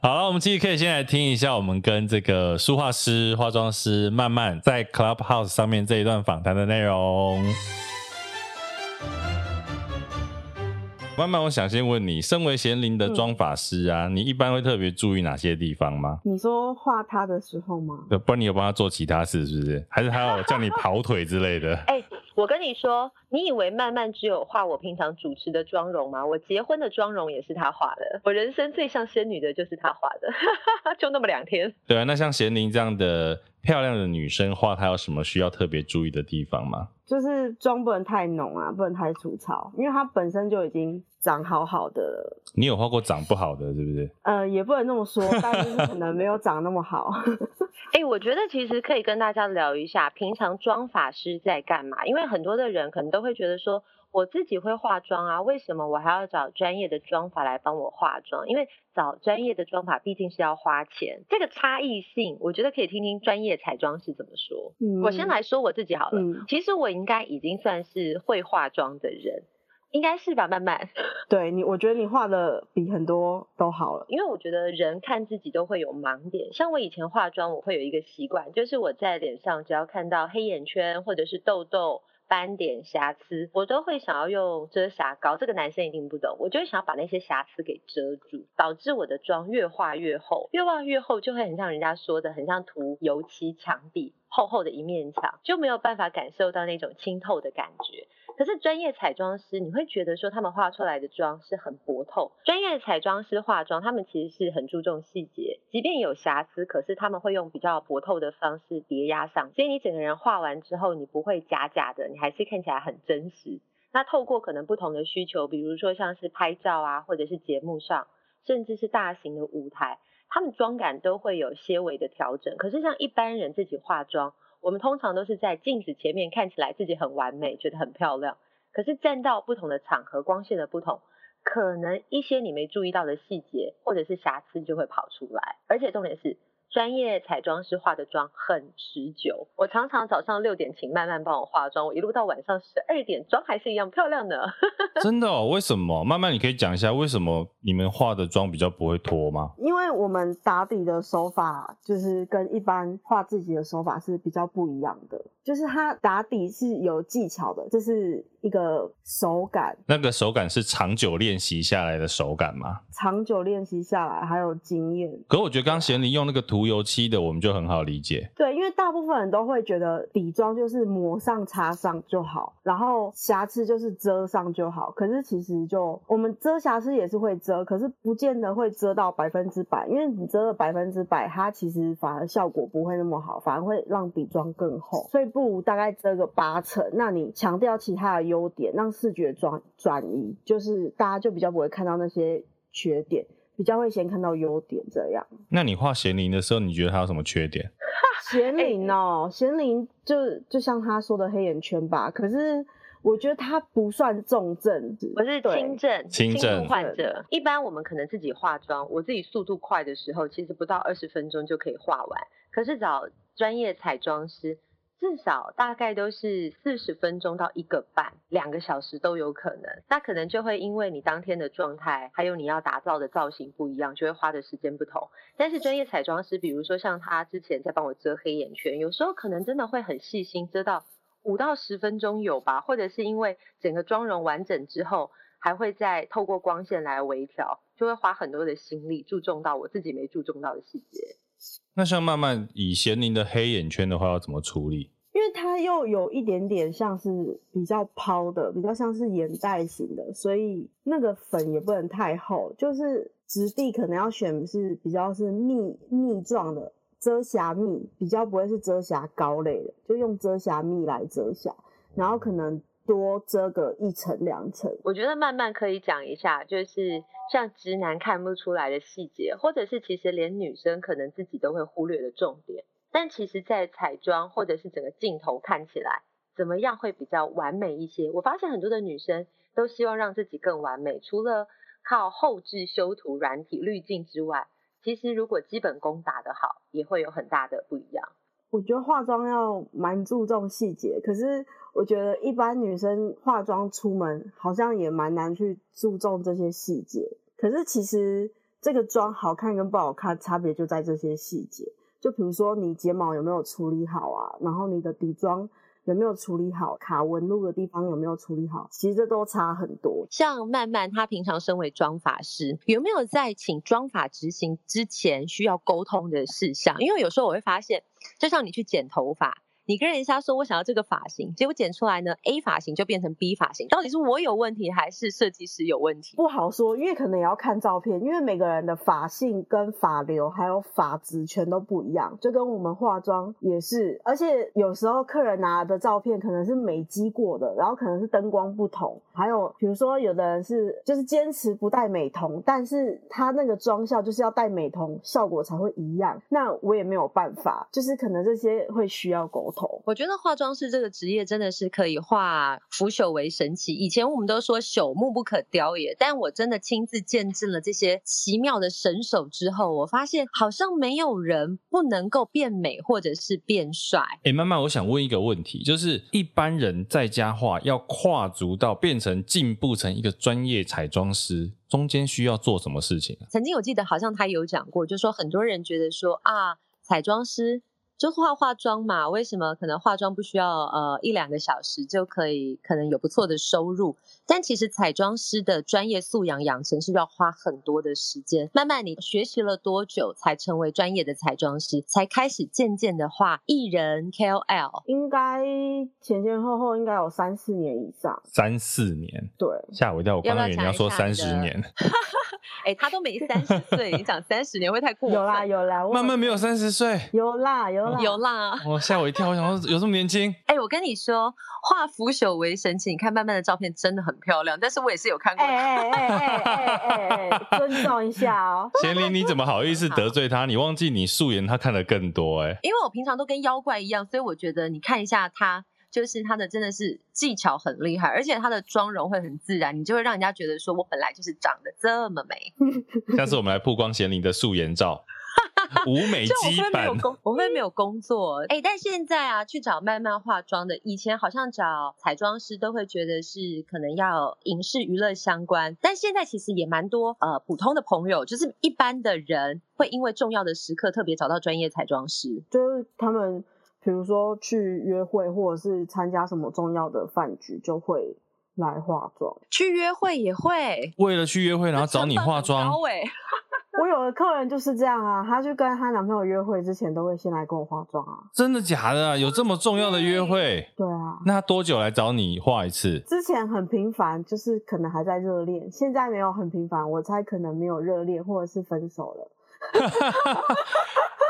好了，我们继续可以先来听一下我们跟这个书画师、化妆师曼曼在 Clubhouse 上面这一段访谈的内容。曼曼，我想先问你，身为贤玲的妆法师啊，嗯、你一般会特别注意哪些地方吗？你说画他的时候吗？不然你有帮他做其他事是不是？还是还要叫你跑腿之类的？哎、欸，我跟你说，你以为曼曼只有画我平常主持的妆容吗？我结婚的妆容也是他画的，我人生最像仙女的就是他画的，就那么两天。对啊，那像贤玲这样的漂亮的女生画，她有什么需要特别注意的地方吗？就是妆不能太浓啊，不能太粗糙，因为它本身就已经长好好的了。你有画过长不好的，是不是？呃，也不能这么说，但是可能没有长那么好。哎、欸，我觉得其实可以跟大家聊一下，平常妆法师在干嘛？因为很多的人可能都会觉得说。我自己会化妆啊，为什么我还要找专业的妆法来帮我化妆？因为找专业的妆法毕竟是要花钱，这个差异性，我觉得可以听听专业彩妆师怎么说。嗯，我先来说我自己好了。嗯，其实我应该已经算是会化妆的人。应该是吧，慢慢。对你，我觉得你画的比很多都好了。因为我觉得人看自己都会有盲点，像我以前化妆，我会有一个习惯，就是我在脸上只要看到黑眼圈或者是痘痘、斑点、瑕疵，我都会想要用遮瑕膏。这个男生一定不懂，我就会想要把那些瑕疵给遮住，导致我的妆越画越厚，越画越厚，就会很像人家说的，很像涂油漆墙壁，厚厚的一面墙，就没有办法感受到那种清透的感觉。可是专业彩妆师，你会觉得说他们画出来的妆是很薄透。专业彩妆师化妆，他们其实是很注重细节，即便有瑕疵，可是他们会用比较薄透的方式叠压上，所以你整个人画完之后，你不会假假的，你还是看起来很真实。那透过可能不同的需求，比如说像是拍照啊，或者是节目上，甚至是大型的舞台，他们妆感都会有些微的调整。可是像一般人自己化妆，我们通常都是在镜子前面看起来自己很完美，觉得很漂亮。可是站到不同的场合，光线的不同，可能一些你没注意到的细节或者是瑕疵就会跑出来。而且重点是，专业彩妆师化的妆很持久。我常常早上六点请慢慢帮我化妆，我一路到晚上十二点，妆还是一样漂亮的。真的哦？为什么？慢慢你可以讲一下为什么你们化的妆比较不会脱吗？因为我们打底的手法就是跟一般画自己的手法是比较不一样的。就是它打底是有技巧的，这是一个手感。那个手感是长久练习下来的手感吗？长久练习下来还有经验。可是我觉得刚刚贤玲用那个涂油漆的，我们就很好理解。对，因为大部分人都会觉得底妆就是抹上擦上就好，然后瑕疵就是遮上就好。可是其实就我们遮瑕疵也是会遮，可是不见得会遮到百分之百，因为你遮了百分之百，它其实反而效果不会那么好，反而会让底妆更厚。所以。不如大概遮个八成，那你强调其他的优点，让视觉转转移，就是大家就比较不会看到那些缺点，比较会先看到优点。这样。那你画贤玲的时候，你觉得他有什么缺点？贤玲哦，贤玲就就像他说的黑眼圈吧，可是我觉得他不算重症，我是轻症，轻症患者。一般我们可能自己化妆，我自己速度快的时候，其实不到二十分钟就可以化完，可是找专业彩妆师。至少大概都是四十分钟到一个半，两个小时都有可能。那可能就会因为你当天的状态，还有你要打造的造型不一样，就会花的时间不同。但是专业彩妆师，比如说像他之前在帮我遮黑眼圈，有时候可能真的会很细心，遮到五到十分钟有吧。或者是因为整个妆容完整之后，还会再透过光线来微调，就会花很多的心力，注重到我自己没注重到的细节。那像慢慢以贤玲的黑眼圈的话，要怎么处理？因为它又有一点点像是比较抛的，比较像是眼袋型的，所以那个粉也不能太厚，就是质地可能要选是比较是密密状的遮瑕蜜，比较不会是遮瑕膏类的，就用遮瑕蜜来遮瑕，然后可能多遮个一层两层。我觉得慢慢可以讲一下，就是像直男看不出来的细节，或者是其实连女生可能自己都会忽略的重点。但其实，在彩妆或者是整个镜头看起来怎么样会比较完美一些？我发现很多的女生都希望让自己更完美，除了靠后置修图软体滤镜之外，其实如果基本功打得好，也会有很大的不一样。我觉得化妆要蛮注重细节，可是我觉得一般女生化妆出门好像也蛮难去注重这些细节。可是其实这个妆好看跟不好看差别就在这些细节。就比如说你睫毛有没有处理好啊，然后你的底妆有没有处理好，卡纹路的地方有没有处理好，其实这都差很多。像曼曼她平常身为妆发师，有没有在请妆发执行之前需要沟通的事项？因为有时候我会发现，就像你去剪头发。你跟人家说我想要这个发型，结果剪出来呢，A 发型就变成 B 发型，到底是我有问题还是设计师有问题？不好说，因为可能也要看照片，因为每个人的发性跟发流还有发质全都不一样，就跟我们化妆也是，而且有时候客人拿的照片可能是美肌过的，然后可能是灯光不同，还有比如说有的人是就是坚持不戴美瞳，但是他那个妆效就是要戴美瞳，效果才会一样，那我也没有办法，就是可能这些会需要沟通。头。我觉得化妆师这个职业真的是可以化腐朽为神奇。以前我们都说朽木不可雕也，但我真的亲自见证了这些奇妙的神手之后，我发现好像没有人不能够变美或者是变帅。哎，妈妈，我想问一个问题，就是一般人在家画要跨足到变成进步成一个专业彩妆师，中间需要做什么事情？曾经我记得好像他有讲过，就说很多人觉得说啊，彩妆师。就化化妆嘛，为什么可能化妆不需要呃一两个小时就可以可能有不错的收入？但其实彩妆师的专业素养养成是要花很多的时间。慢慢，你学习了多久才成为专业的彩妆师？才开始渐渐的画艺人 KOL？应该前前后后应该有三四年以上。三四年？对，吓我一跳！我刚刚以为你要说三十年。哎、欸，他都没三十岁，你讲三十年会太过分。有啦有啦，慢慢没有三十岁。有啦有啦。有啦！我吓我一跳，我想说有这么年轻？哎、欸，我跟你说，化腐朽为神奇。你看曼曼的照片真的很漂亮，但是我也是有看过。哎哎哎哎哎哎，尊重一下哦。贤玲，你怎么好意思得罪他？你忘记你素颜他看的更多哎、欸。因为我平常都跟妖怪一样，所以我觉得你看一下他，就是他的真的是技巧很厉害，而且他的妆容会很自然，你就会让人家觉得说我本来就是长得这么美。下次我们来曝光贤玲的素颜照。无美基版，我会没有工作。哎、欸，但现在啊，去找慢慢化妆的，以前好像找彩妆师都会觉得是可能要影视娱乐相关，但现在其实也蛮多呃普通的朋友，就是一般的人会因为重要的时刻特别找到专业彩妆师，就是他们比如说去约会或者是参加什么重要的饭局就会来化妆，去约会也会。为了去约会然后找你化妆。我有的客人就是这样啊，她去跟她男朋友约会之前，都会先来跟我化妆啊。真的假的啊？有这么重要的约会？对啊。那他多久来找你化一次？之前很频繁，就是可能还在热恋，现在没有很频繁，我猜可能没有热恋，或者是分手了。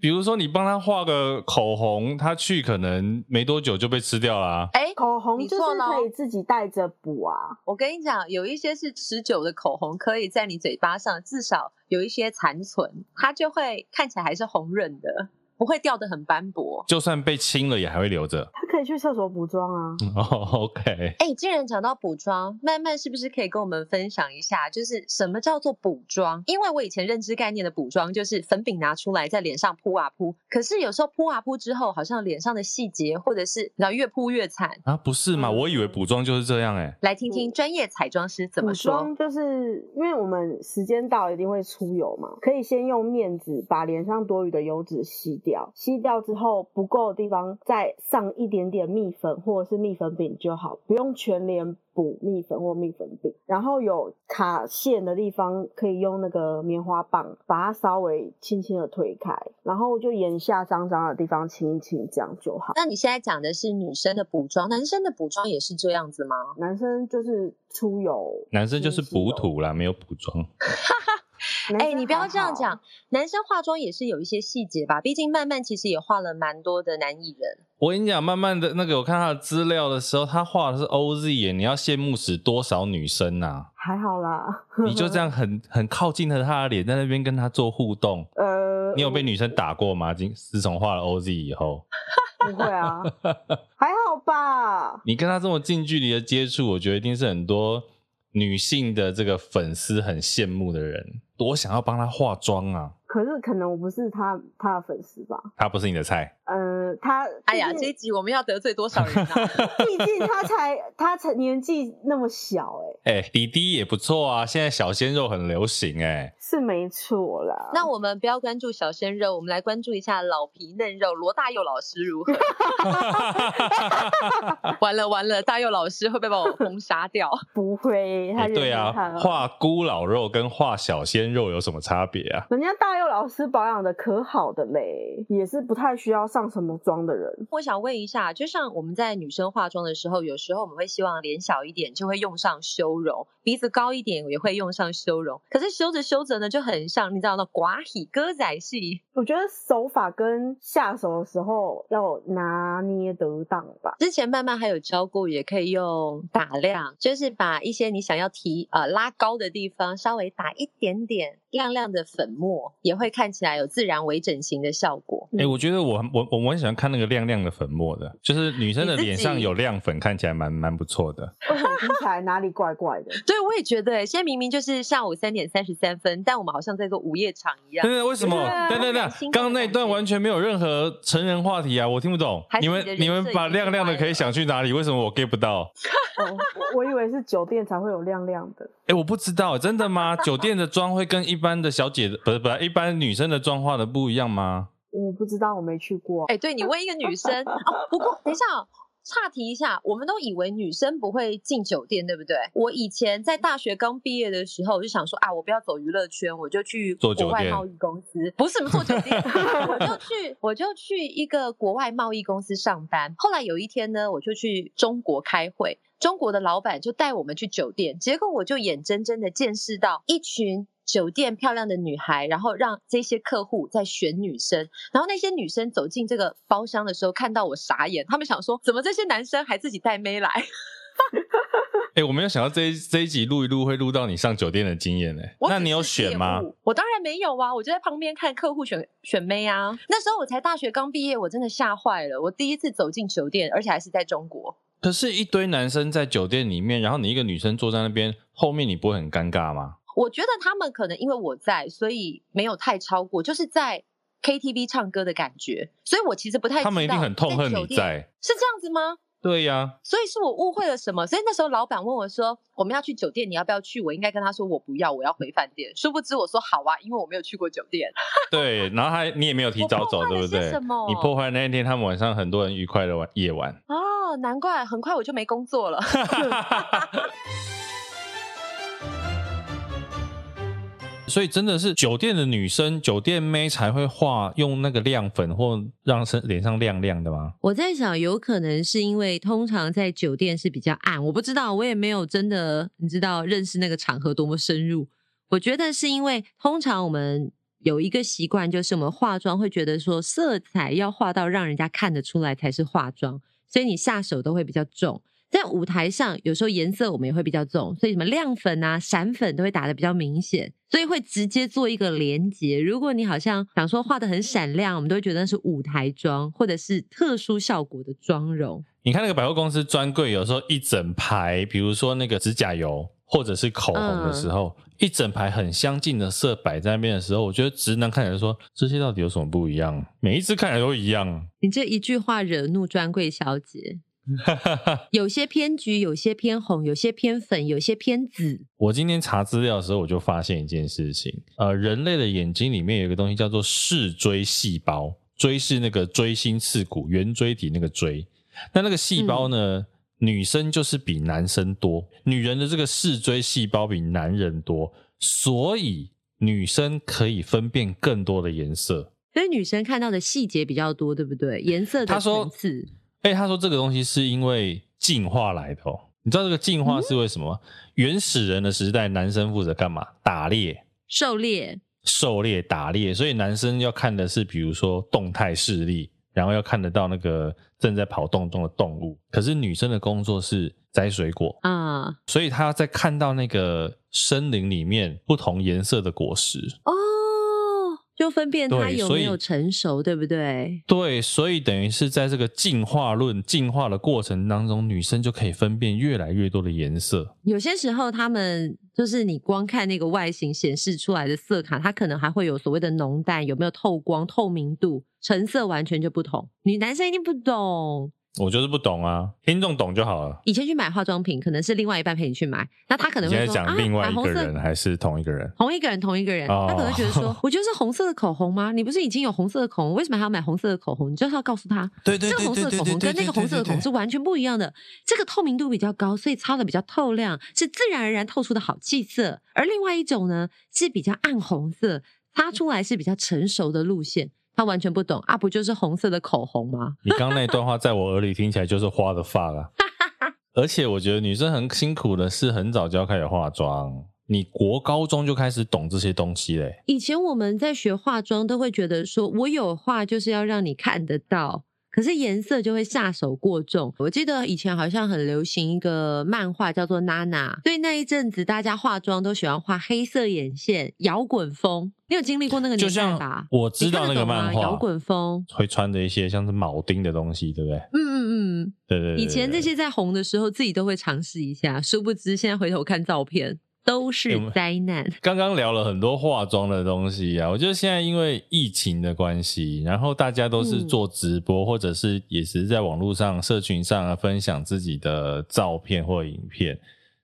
比如说，你帮他画个口红，他去可能没多久就被吃掉啦啊。哎、欸，口红就是可以自己带着补啊。我跟你讲，有一些是持久的口红，可以在你嘴巴上至少有一些残存，它就会看起来还是红润的。不会掉的很斑驳，就算被清了也还会留着。他可以去厕所补妆啊。哦，OK。哎，既然讲到补妆，曼曼是不是可以跟我们分享一下，就是什么叫做补妆？因为我以前认知概念的补妆就是粉饼拿出来在脸上铺啊铺，可是有时候铺啊铺之后，好像脸上的细节或者是然后越铺越惨啊？不是嘛？我以为补妆就是这样哎、欸。来听听专业彩妆师怎么说。补妆就是因为我们时间到一定会出油嘛，可以先用面纸把脸上多余的油脂吸掉。吸掉之后，不够的地方再上一点点蜜粉或者是蜜粉饼就好，不用全脸补蜜粉或蜜粉饼。然后有卡线的地方，可以用那个棉花棒把它稍微轻轻的推开，然后就眼下脏脏的地方清一清，这样就好。那你现在讲的是女生的补妆，男生的补妆也是这样子吗？男生就是出油，男生就是补土啦，没有补妆。哎、欸，你不要这样讲，男生化妆也是有一些细节吧？毕竟曼曼其实也画了蛮多的男艺人。我跟你讲，慢慢的那个，我看他的资料的时候，他画的是 OZ 耶，你要羡慕死多少女生啊？还好啦，你就这样 很很靠近了他的脸，在那边跟他做互动。呃，你有被女生打过吗？自自从画了 OZ 以后，不会啊，还好吧？你跟他这么近距离的接触，我觉得一定是很多女性的这个粉丝很羡慕的人。多想要帮他化妆啊！可是可能我不是他他的粉丝吧？他不是你的菜。呃，他哎呀，这一集我们要得罪多少人啊？毕竟他才他才年纪那么小哎、欸。哎，弟弟也不错啊，现在小鲜肉很流行哎、欸。是没错啦。那我们不要关注小鲜肉，我们来关注一下老皮嫩肉罗大佑老师如何？完了完了，大佑老师会不会把我封杀掉？不会，他、欸、对啊，画孤老肉跟画小鲜肉有什么差别啊？人家大佑老师保养的可好的嘞，也是不太需要上什么妆的人。我想问一下，就像我们在女生化妆的时候，有时候我们会希望脸小一点，就会用上修容；鼻子高一点，也会用上修容。可是修着修着呢，就很像你知道那寡喜歌仔戏。我觉得手法跟下手的时候要拿捏得当吧。之前慢慢还有教过，也可以用打亮，就是把一些你想要提呃拉高的地方稍微打一点点。亮亮的粉末，也会看起来有自然微整形的效果。哎、欸，我觉得我我我我很喜欢看那个亮亮的粉末的，就是女生的脸上有亮粉，看起来蛮蛮不错的。为什么听起来哪里怪怪的？对，我也觉得，现在明明就是下午三点三十三分，但我们好像在做午夜场一样。对对，为什么？对对对，刚刚那一段完全没有任何成人话题啊，我听不懂。你们你们把亮亮的可以想去哪里？为什么我 get 不到？哦、我我以为是酒店才会有亮亮的。哎、欸，我不知道，真的吗？酒店的妆会跟一般的小姐的不是不是一般女生的妆化的不一样吗？我不知道，我没去过。哎、欸，对，你问一个女生哦。不过等一下哦，岔题一下，我们都以为女生不会进酒店，对不对？我以前在大学刚毕业的时候，我就想说啊，我不要走娱乐圈，我就去国外贸易公司。不是做酒店，我就去，我就去一个国外贸易公司上班。后来有一天呢，我就去中国开会。中国的老板就带我们去酒店，结果我就眼睁睁的见识到一群酒店漂亮的女孩，然后让这些客户在选女生，然后那些女生走进这个包厢的时候，看到我傻眼，他们想说，怎么这些男生还自己带妹来？哎、欸，我没有想到这一这一集录一录会录到你上酒店的经验呢。那你有选吗？我当然没有啊，我就在旁边看客户选选妹啊。那时候我才大学刚毕业，我真的吓坏了，我第一次走进酒店，而且还是在中国。可是，一堆男生在酒店里面，然后你一个女生坐在那边，后面你不会很尴尬吗？我觉得他们可能因为我在，所以没有太超过，就是在 KTV 唱歌的感觉。所以我其实不太知道。他们一定很痛恨你在，是这样子吗？对呀、啊，所以是我误会了什么？所以那时候老板问我说：“我们要去酒店，你要不要去？”我应该跟他说：“我不要，我要回饭店。”殊不知我说：“好啊，因为我没有去过酒店。”对，然后还你也没有提早走，对不对？你破坏那一天他们晚上很多人愉快的晚夜晚。哦，难怪很快我就没工作了。所以真的是酒店的女生、酒店妹才会画用那个亮粉或让身脸上亮亮的吗？我在想，有可能是因为通常在酒店是比较暗，我不知道，我也没有真的你知道认识那个场合多么深入。我觉得是因为通常我们有一个习惯，就是我们化妆会觉得说色彩要化到让人家看得出来才是化妆，所以你下手都会比较重。在舞台上，有时候颜色我们也会比较重，所以什么亮粉啊、闪粉都会打得比较明显，所以会直接做一个连接。如果你好像想说画的很闪亮，我们都会觉得那是舞台妆或者是特殊效果的妆容。你看那个百货公司专柜，有时候一整排，比如说那个指甲油或者是口红的时候，嗯、一整排很相近的色摆在那边的时候，我觉得直男看起来说这些到底有什么不一样？每一只看起来都一样。你这一句话惹怒专柜小姐。有些偏橘，有些偏红，有些偏粉，有些偏紫。我今天查资料的时候，我就发现一件事情，呃，人类的眼睛里面有一个东西叫做视锥细胞，锥是那个锥心刺骨、圆锥体那个锥。那那个细胞呢，嗯、女生就是比男生多，女人的这个视锥细胞比男人多，所以女生可以分辨更多的颜色。所以女生看到的细节比较多，对不对？颜色的层次。哎，他说这个东西是因为进化来的哦。你知道这个进化是为什么吗？嗯、原始人的时代，男生负责干嘛？打猎、狩猎、狩猎、打猎。所以男生要看的是，比如说动态视力，然后要看得到那个正在跑动中的动物。可是女生的工作是摘水果啊，嗯、所以她要在看到那个森林里面不同颜色的果实哦。就分辨它有没有成熟，对，对不对？对，所以等于是在这个进化论进化的过程当中，女生就可以分辨越来越多的颜色。有些时候，他们就是你光看那个外形显示出来的色卡，它可能还会有所谓的浓淡，有没有透光、透明度，成色完全就不同。女男生一定不懂。我就是不懂啊，听众懂就好了。以前去买化妆品，可能是另外一半陪你去买，那他可能会说，现在讲另外一个人、啊、还是同一个人？同一个人，同一个人。哦、他可能会觉得说，我觉得是红色的口红吗？你不是已经有红色的口红，为什么还要买红色的口红？你就是要告诉他，对对，这个红色的口红跟那个红色的口红是完全不一样的。这个透明度比较高，所以擦的比较透亮，是自然而然透出的好气色。而另外一种呢，是比较暗红色，擦出来是比较成熟的路线。他完全不懂啊，不就是红色的口红吗？你刚那段话在我耳里听起来就是花的发了。而且我觉得女生很辛苦的是，很早就要开始化妆。你国高中就开始懂这些东西嘞。以前我们在学化妆都会觉得说，我有化就是要让你看得到。可是颜色就会下手过重。我记得以前好像很流行一个漫画叫做《娜娜》，所以那一阵子大家化妆都喜欢画黑色眼线，摇滚风。你有经历过那个年代吧？我知道那个漫画，摇滚风会穿的一些像是铆钉的东西，对不对？嗯嗯嗯，对对，对，对。以前这些在红的时候，自己都会尝试一下，殊不知现在回头看照片。都是灾难。刚刚聊了很多化妆的东西啊，我觉得现在因为疫情的关系，然后大家都是做直播，嗯、或者是也是在网络上、社群上啊分享自己的照片或影片，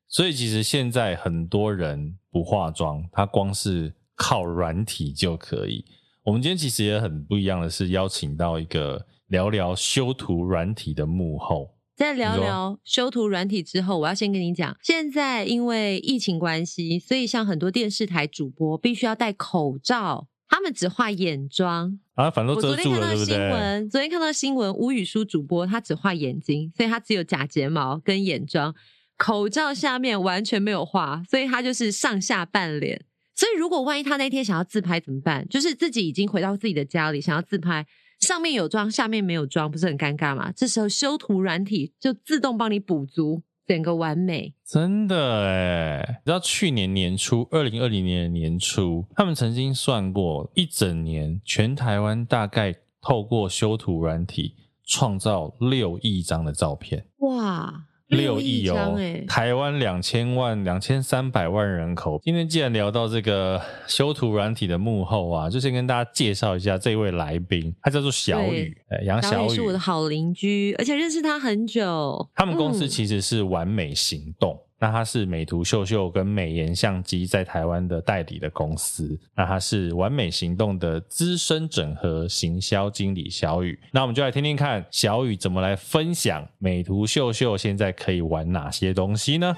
所以其实现在很多人不化妆，他光是靠软体就可以。我们今天其实也很不一样的是，邀请到一个聊聊修图软体的幕后。在聊聊修图软体之后，我要先跟你讲，现在因为疫情关系，所以像很多电视台主播必须要戴口罩，他们只画眼妆啊，反正都遮住了，对不对？昨天看到新闻，昨天看到新闻，吴宇舒主播他只画眼睛，所以他只有假睫毛跟眼妆，口罩下面完全没有画，所以他就是上下半脸。所以如果万一他那天想要自拍怎么办？就是自己已经回到自己的家里，想要自拍。上面有妆，下面没有妆，不是很尴尬吗？这时候修图软体就自动帮你补足，整个完美。真的诶，你知道去年年初，二零二零年的年初，他们曾经算过一整年，全台湾大概透过修图软体创造六亿张的照片。哇！六亿哦，台湾两千万、两千三百万人口。今天既然聊到这个修图软体的幕后啊，就先跟大家介绍一下这位来宾，他叫做小雨，杨小雨，小雨是我的好邻居，而且认识他很久。他们公司其实是完美行动。嗯那他是美图秀秀跟美颜相机在台湾的代理的公司，那他是完美行动的资深整合行销经理小雨，那我们就来听听看小雨怎么来分享美图秀秀现在可以玩哪些东西呢？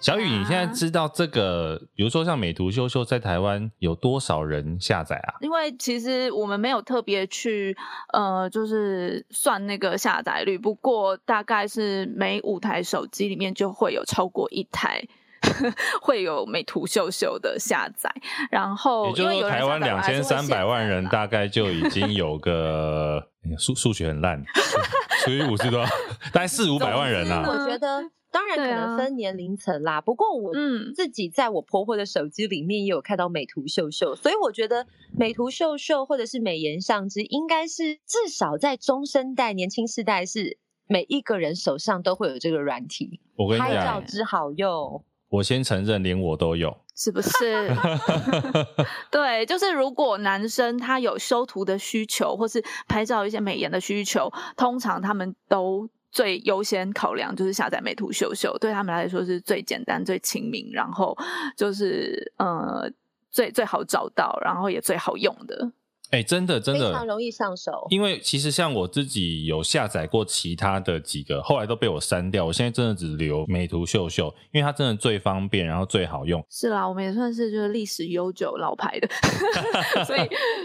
小雨，你现在知道这个，啊、比如说像美图秀秀在台湾有多少人下载啊？因为其实我们没有特别去呃，就是算那个下载率，不过大概是每五台手机里面就会有超过一台 会有美图秀秀的下载。然后，也就是说，台湾两千三百万人大概就已经有个 数数学很烂，除以五十多，大概四五百万人啊。我觉得。当然可能分年龄层啦，啊、不过我自己在我婆婆的手机里面也有看到美图秀秀，所以我觉得美图秀秀或者是美颜相机，应该是至少在中生代、年轻世代是每一个人手上都会有这个软体。我跟你讲，拍照之好用。我先承认，连我都有，是不是？对，就是如果男生他有修图的需求，或是拍照一些美颜的需求，通常他们都。最优先考量就是下载美图秀秀，对他们来说是最简单、最亲民，然后就是呃最最好找到，然后也最好用的。哎、欸，真的真的非常容易上手。因为其实像我自己有下载过其他的几个，后来都被我删掉。我现在真的只留美图秀秀，因为它真的最方便，然后最好用。是啦，我们也算是就是历史悠久老牌的，所以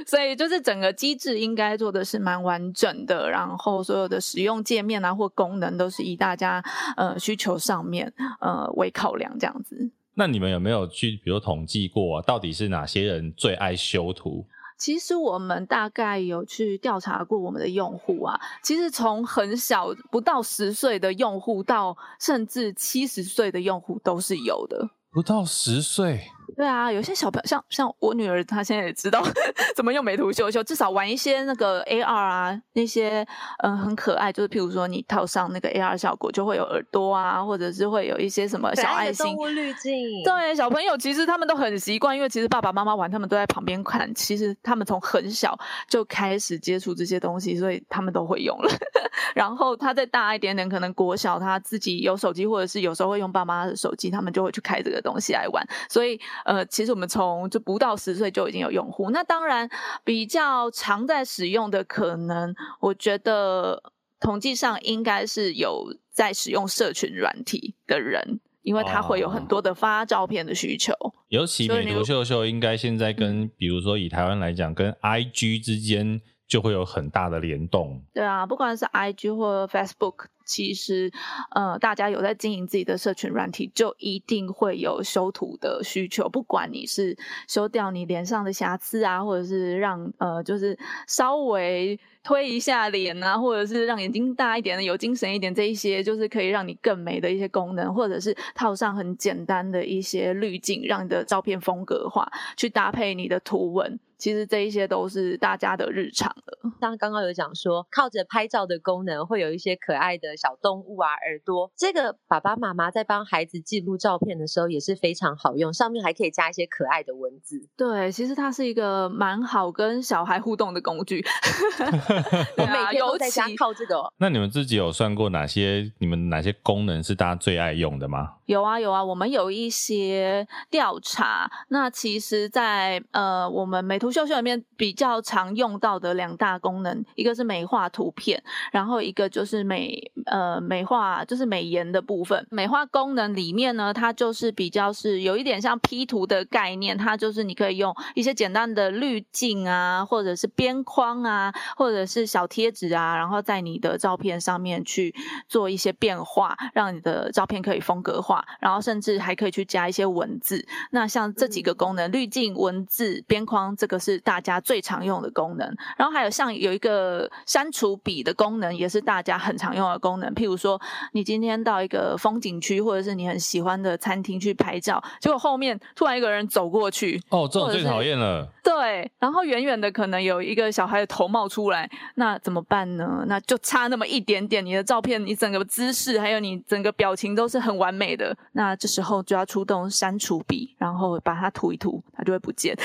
所以就是整个机制应该做的是蛮完整的，然后所有的使用界面啊或功能都是以大家呃需求上面呃为考量这样子。那你们有没有去比如统计过，啊，到底是哪些人最爱修图？其实我们大概有去调查过我们的用户啊，其实从很小不到十岁的用户到甚至七十岁的用户都是有的。不到十岁。对啊，有些小朋友像像我女儿，她现在也知道 怎么用美图秀秀，至少玩一些那个 AR 啊，那些嗯很可爱，就是譬如说你套上那个 AR 效果，就会有耳朵啊，或者是会有一些什么小爱心。动物滤镜。对，小朋友其实他们都很习惯，因为其实爸爸妈妈玩，他们都在旁边看。其实他们从很小就开始接触这些东西，所以他们都会用了。然后他再大一点点，可能国小他自己有手机，或者是有时候会用爸妈的手机，他们就会去开这个东西来玩。所以。呃，其实我们从就不到十岁就已经有用户，那当然比较常在使用的，可能我觉得统计上应该是有在使用社群软体的人，因为他会有很多的发照片的需求。哦、尤其美图秀秀应该现在跟，比如说以台湾来讲，跟 IG 之间就会有很大的联动。对啊，不管是 IG 或 Facebook。其实呃，大家有在经营自己的社群软体，就一定会有修图的需求。不管你是修掉你脸上的瑕疵啊，或者是让呃，就是稍微。推一下脸啊，或者是让眼睛大一点的，有精神一点，这一些就是可以让你更美的一些功能，或者是套上很简单的一些滤镜，让你的照片风格化，去搭配你的图文。其实这一些都是大家的日常了。像刚刚有讲说，靠着拍照的功能，会有一些可爱的小动物啊，耳朵。这个爸爸妈妈在帮孩子记录照片的时候也是非常好用，上面还可以加一些可爱的文字。对，其实它是一个蛮好跟小孩互动的工具。我每天都在家靠这个。那你们自己有算过哪些？你们哪些功能是大家最爱用的吗？有啊有啊，我们有一些调查。那其实在，呃，我们美图秀秀里面比较常用到的两大功能，一个是美化图片，然后一个就是美呃美化，就是美颜的部分。美化功能里面呢，它就是比较是有一点像 P 图的概念，它就是你可以用一些简单的滤镜啊，或者是边框啊，或者是小贴纸啊，然后在你的照片上面去做一些变化，让你的照片可以风格化。然后甚至还可以去加一些文字，那像这几个功能，滤镜、文字、边框，这个是大家最常用的功能。然后还有像有一个删除笔的功能，也是大家很常用的功能。譬如说，你今天到一个风景区，或者是你很喜欢的餐厅去拍照，结果后面突然一个人走过去，哦，这种最讨厌了。对，然后远远的可能有一个小孩的头冒出来，那怎么办呢？那就差那么一点点，你的照片，你整个姿势，还有你整个表情都是很完美的。那这时候就要出动删除笔，然后把它涂一涂，它就会不见。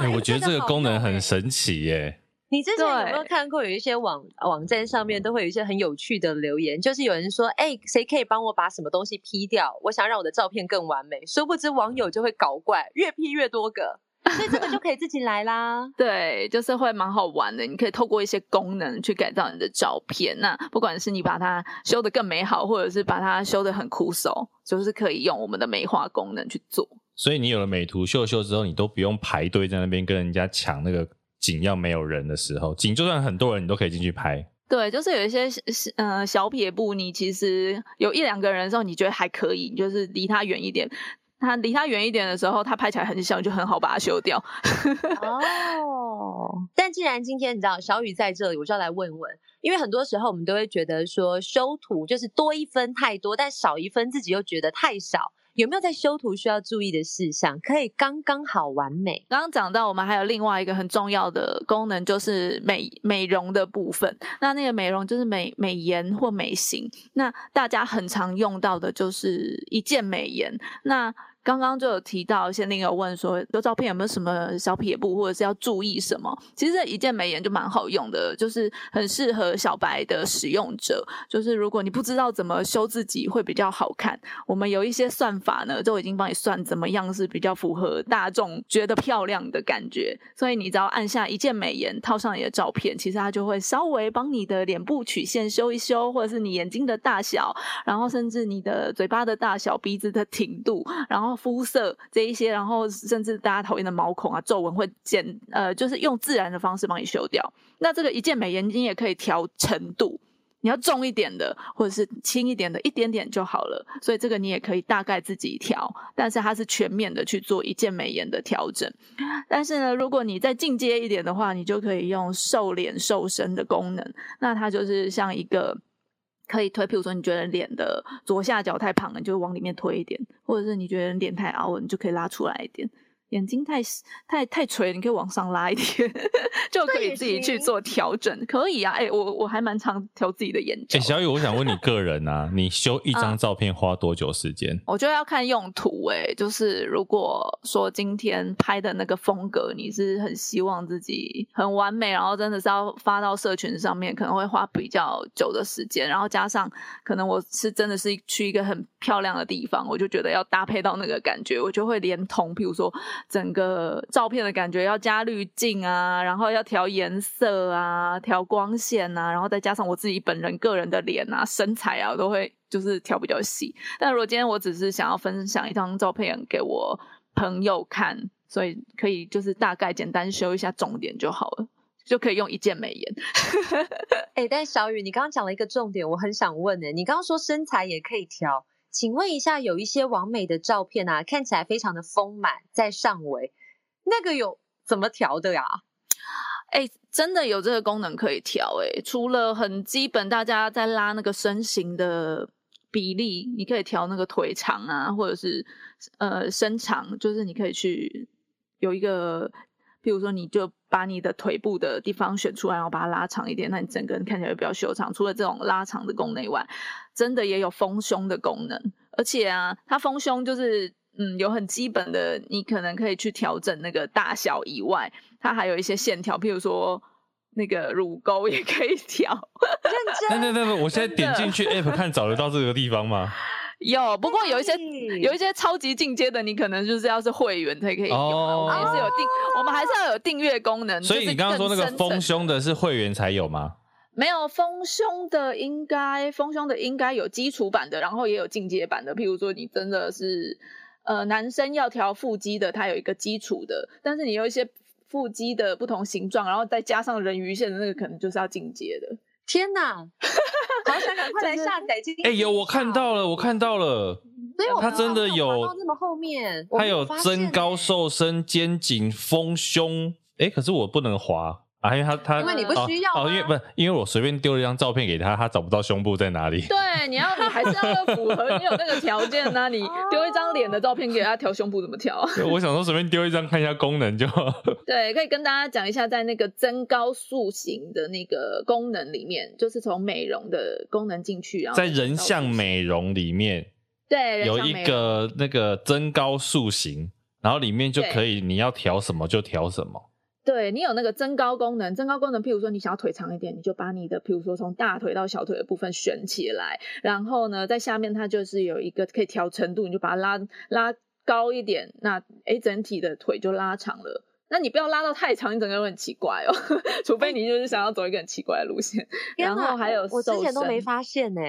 欸、我觉得这个功能很神奇耶。你之前有没有看过有一些网网站上面都会有一些很有趣的留言，就是有人说：“哎，谁可以帮我把什么东西 P 掉？我想让我的照片更完美。”殊不知网友就会搞怪，越 P 越多个。所以这个就可以自己来啦。对，就是会蛮好玩的。你可以透过一些功能去改造你的照片。那不管是你把它修得更美好，或者是把它修得很枯燥，就是可以用我们的美化功能去做。所以你有了美图秀秀之后，你都不用排队在那边跟人家抢那个景，要没有人的时候，景就算很多人，你都可以进去拍。对，就是有一些呃小撇步，你其实有一两个人的时候，你觉得还可以，你就是离他远一点。他离他远一点的时候，他拍起来很像，就很好把它修掉。哦，但既然今天你知道小雨在这里，我就要来问问，因为很多时候我们都会觉得说修图就是多一分太多，但少一分自己又觉得太少。有没有在修图需要注意的事项，可以刚刚好完美？刚刚讲到我们还有另外一个很重要的功能，就是美美容的部分。那那个美容就是美美颜或美型。那大家很常用到的就是一键美颜。那刚刚就有提到，先另有问说，有照片有没有什么小撇步，或者是要注意什么？其实这一键美颜就蛮好用的，就是很适合小白的使用者。就是如果你不知道怎么修自己会比较好看，我们有一些算法呢，都已经帮你算怎么样是比较符合大众觉得漂亮的感觉。所以你只要按下一键美颜，套上你的照片，其实它就会稍微帮你的脸部曲线修一修，或者是你眼睛的大小，然后甚至你的嘴巴的大小、鼻子的挺度，然后。肤色这一些，然后甚至大家讨厌的毛孔啊、皱纹会减，呃，就是用自然的方式帮你修掉。那这个一键美颜你也可以调程度，你要重一点的，或者是轻一点的，一点点就好了。所以这个你也可以大概自己调，但是它是全面的去做一键美颜的调整。但是呢，如果你再进阶一点的话，你就可以用瘦脸瘦身的功能，那它就是像一个。可以推，譬如说你觉得脸的左下角太胖了，你就往里面推一点；或者是你觉得脸太凹了，你就可以拉出来一点。眼睛太太太垂，你可以往上拉一点，就可以自己去做调整。可以啊，哎、欸，我我还蛮常调自己的眼睛。哎、欸，小雨，我想问你个人啊，你修一张照片花多久时间？我觉得要看用途、欸，哎，就是如果说今天拍的那个风格，你是很希望自己很完美，然后真的是要发到社群上面，可能会花比较久的时间。然后加上可能我是真的是去一个很漂亮的地方，我就觉得要搭配到那个感觉，我就会连同，譬如说。整个照片的感觉要加滤镜啊，然后要调颜色啊，调光线啊，然后再加上我自己本人个人的脸啊、身材啊，都会就是调比较细。但如果今天我只是想要分享一张照片给我朋友看，所以可以就是大概简单修一下重点就好了。就可以用一键美颜。哎、欸，但小雨，你刚刚讲了一个重点，我很想问哎，你刚刚说身材也可以调，请问一下，有一些网美的照片啊，看起来非常的丰满，在上围，那个有怎么调的呀？哎、真的有这个功能可以调哎，除了很基本，大家在拉那个身形的比例，你可以调那个腿长啊，或者是呃身长，就是你可以去有一个。譬如说，你就把你的腿部的地方选出来，然后把它拉长一点，那你整个人看起来会比较修长。除了这种拉长的功能以外，真的也有丰胸的功能。而且啊，它丰胸就是嗯，有很基本的，你可能可以去调整那个大小以外，它还有一些线条，譬如说那个乳沟也可以调。认真？对对对，我现在点进去 App 看找得到这个地方吗？有，不过有一些有一些超级进阶的，你可能就是要是会员才可以用。哦，我们也是有订，我们还是要有订阅功能。所以你刚刚说那个丰胸的是会员才有吗？没有，丰胸的应该丰胸的应该有基础版的，然后也有进阶版的。譬如说你真的是呃男生要调腹肌的，它有一个基础的，但是你有一些腹肌的不同形状，然后再加上人鱼线的那个，可能就是要进阶的。天哪！好想赶快来下载今天。哎、欸，有我看到了，我看到了，它真的有这么后面，它有增高瘦身、肩颈丰胸。哎、欸，可是我不能滑。啊，因为他他因为你不需要哦，哦，因为不是因为我随便丢了一张照片给他，他找不到胸部在哪里。对，你要你还是要符合你有那个条件呢、啊。你丢一张脸的照片给他调胸部怎么调啊？我想说随便丢一张看一下功能就。对，可以跟大家讲一下，在那个增高塑形的那个功能里面，就是从美容的功能进去，然后在人像美容里面，对，有一个那个增高塑形，然后里面就可以你要调什么就调什么。对，你有那个增高功能，增高功能，譬如说你想要腿长一点，你就把你的，譬如说从大腿到小腿的部分选起来，然后呢，在下面它就是有一个可以调程度，你就把它拉拉高一点，那诶整体的腿就拉长了。那你不要拉到太长，你整个人很奇怪哦，除非你就是想要走一个很奇怪的路线。然后还有我之前都没发现呢，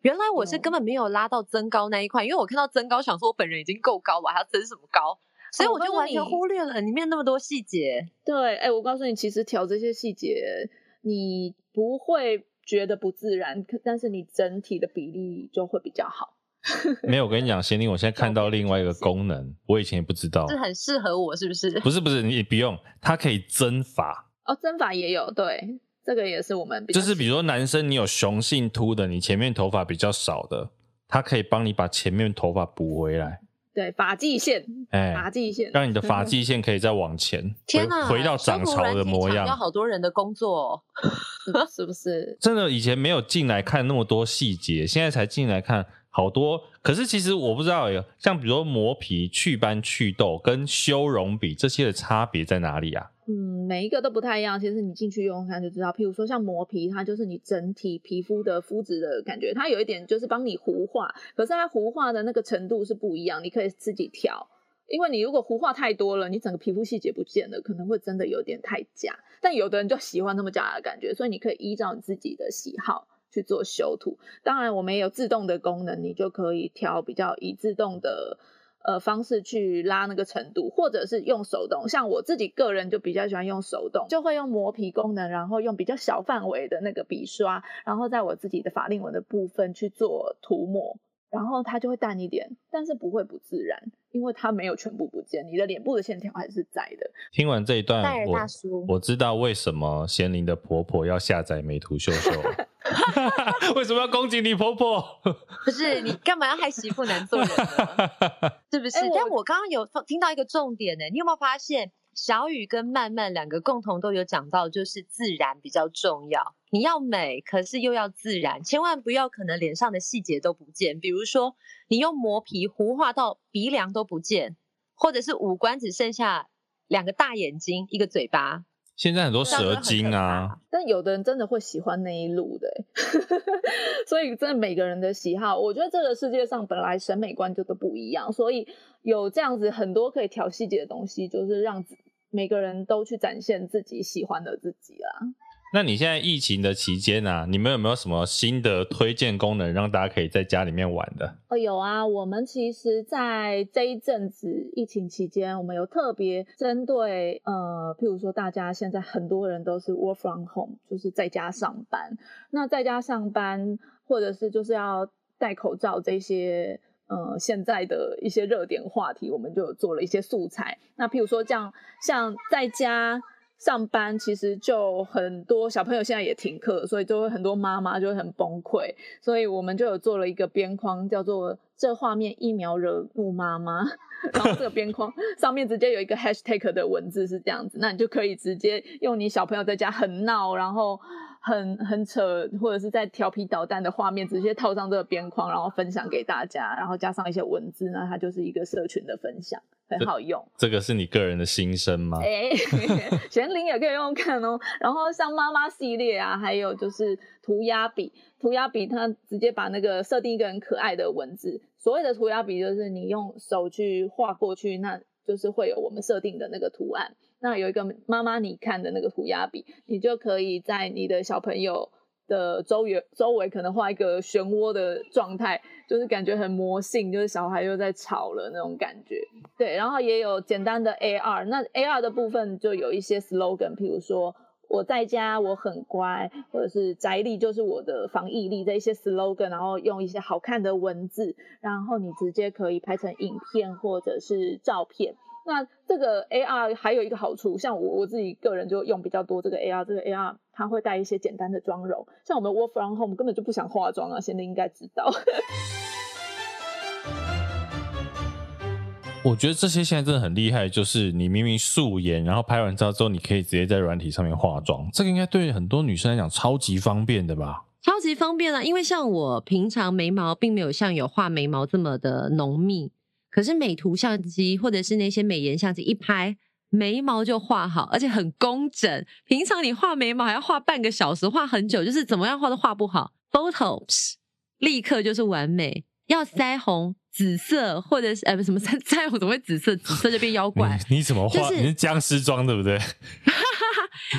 原来我是根本没有拉到增高那一块，因为我看到增高，想说我本人已经够高了，还要增什么高？所以我就完全忽略了里面那么多细节。对，哎、欸，我告诉你，其实调这些细节，你不会觉得不自然，但是你整体的比例就会比较好。没有，我跟你讲，贤玲，我现在看到另外一个功能，我以前也不知道，是很适合我，是不是？不是，不是，你不用，它可以增发。哦，增发也有，对，这个也是我们比较。就是比如说男生，你有雄性秃的，你前面头发比较少的，它可以帮你把前面头发补回来。对，发际线，哎、欸，发际线，让你的发际线可以再往前，天哪，回到涨潮的模样。要好多人的工作，是不是？真的，以前没有进来看那么多细节，现在才进来看好多。可是其实我不知道，有像比如说磨皮、祛斑、祛痘跟修容比这些的差别在哪里啊？嗯，每一个都不太一样。其实你进去用看就知道。譬如说像磨皮，它就是你整体皮肤的肤质的感觉，它有一点就是帮你糊化，可是它糊化的那个程度是不一样，你可以自己调。因为你如果糊化太多了，你整个皮肤细节不见了，可能会真的有点太假。但有的人就喜欢那么假的感觉，所以你可以依照你自己的喜好去做修图。当然，我们也有自动的功能，你就可以调比较以自动的。呃，方式去拉那个程度，或者是用手动。像我自己个人就比较喜欢用手动，就会用磨皮功能，然后用比较小范围的那个笔刷，然后在我自己的法令纹的部分去做涂抹，然后它就会淡一点，但是不会不自然，因为它没有全部不见，你的脸部的线条还是在的。听完这一段，我我知道为什么贤玲的婆婆要下载美图秀秀。为什么要攻击你婆婆？不是你干嘛要害媳妇难做人呢？是不是？欸、但我刚刚有听到一个重点呢，你有没有发现小雨跟曼曼两个共同都有讲到，就是自然比较重要。你要美，可是又要自然，千万不要可能脸上的细节都不见，比如说你用磨皮糊化到鼻梁都不见，或者是五官只剩下两个大眼睛、一个嘴巴。现在很多蛇精啊，但有的人真的会喜欢那一路的，所以真的每个人的喜好，我觉得这个世界上本来审美观就都不一样，所以有这样子很多可以调细节的东西，就是让每个人都去展现自己喜欢的自己啦。那你现在疫情的期间啊，你们有没有什么新的推荐功能，让大家可以在家里面玩的？哦，有啊，我们其实，在这一阵子疫情期间，我们有特别针对呃，譬如说大家现在很多人都是 work from home，就是在家上班。那在家上班，或者是就是要戴口罩这些呃，现在的一些热点话题，我们就做了一些素材。那譬如说这样，像在家。上班其实就很多小朋友现在也停课，所以就会很多妈妈就会很崩溃，所以我们就有做了一个边框，叫做“这画面一秒惹怒妈妈”，然后这个边框上面直接有一个 hashtag 的文字是这样子，那你就可以直接用你小朋友在家很闹，然后很很扯，或者是在调皮捣蛋的画面，直接套上这个边框，然后分享给大家，然后加上一些文字，那它就是一个社群的分享。很好用，这个是你个人的心声吗？哎、欸，贤玲也可以用用看哦。然后像妈妈系列啊，还有就是涂鸦笔，涂鸦笔它直接把那个设定一个很可爱的文字。所谓的涂鸦笔就是你用手去画过去，那就是会有我们设定的那个图案。那有一个妈妈你看的那个涂鸦笔，你就可以在你的小朋友的周围周围可能画一个漩涡的状态，就是感觉很魔性，就是小孩又在吵了那种感觉。对，然后也有简单的 AR，那 AR 的部分就有一些 slogan，譬如说我在家我很乖，或者是宅力就是我的防疫力这一些 slogan，然后用一些好看的文字，然后你直接可以拍成影片或者是照片。那这个 AR 还有一个好处，像我我自己个人就用比较多这个 AR，这个 AR 它会带一些简单的妆容，像我们 Work from Home 根本就不想化妆啊，现在应该知道。我觉得这些现在真的很厉害，就是你明明素颜，然后拍完照之后，你可以直接在软体上面化妆，这个应该对很多女生来讲超级方便的吧？超级方便啊，因为像我平常眉毛并没有像有画眉毛这么的浓密。可是美图相机或者是那些美颜相机一拍，眉毛就画好，而且很工整。平常你画眉毛还要画半个小时，画很久，就是怎么样画都画不好。Photops 立刻就是完美。要腮红紫色，或者是呃不什么腮腮红怎么会紫色？紫色就变妖怪。你，你怎么画？就是、你是僵尸妆对不对？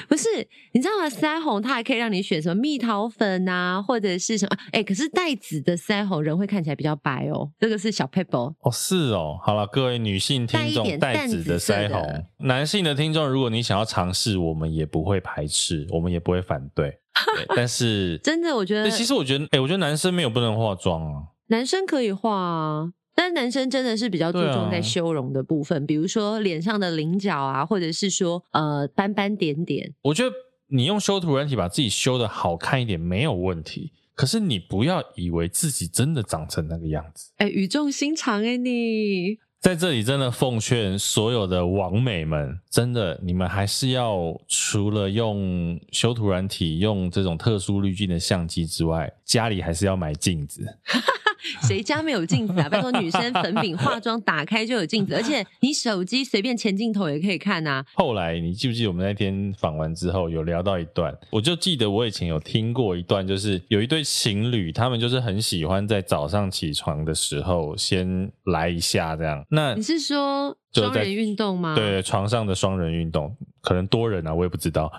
不是，你知道吗？腮红它还可以让你选什么蜜桃粉啊，或者是什么？哎、欸，可是带紫的腮红人会看起来比较白哦。这个是小 paper 哦，是哦。好了，各位女性听众，带紫的腮红，男性的听众，如果你想要尝试，我们也不会排斥，我们也不会反对。对但是 真的，我觉得，其实我觉得，哎、欸，我觉得男生没有不能化妆啊。男生可以画啊，但男生真的是比较注重在修容的部分，啊、比如说脸上的棱角啊，或者是说呃斑斑点点。我觉得你用修图软体把自己修的好看一点没有问题，可是你不要以为自己真的长成那个样子。哎，语重心长哎，你在这里真的奉劝所有的网美们，真的你们还是要除了用修图软体、用这种特殊滤镜的相机之外，家里还是要买镜子。谁家没有镜子啊？拜托，女生粉饼化妆打开就有镜子，而且你手机随便前镜头也可以看啊。后来你记不记得我们那天访完之后有聊到一段？我就记得我以前有听过一段，就是有一对情侣，他们就是很喜欢在早上起床的时候先来一下这样。那你是说双人运动吗？对，床上的双人运动。可能多人啊，我也不知道。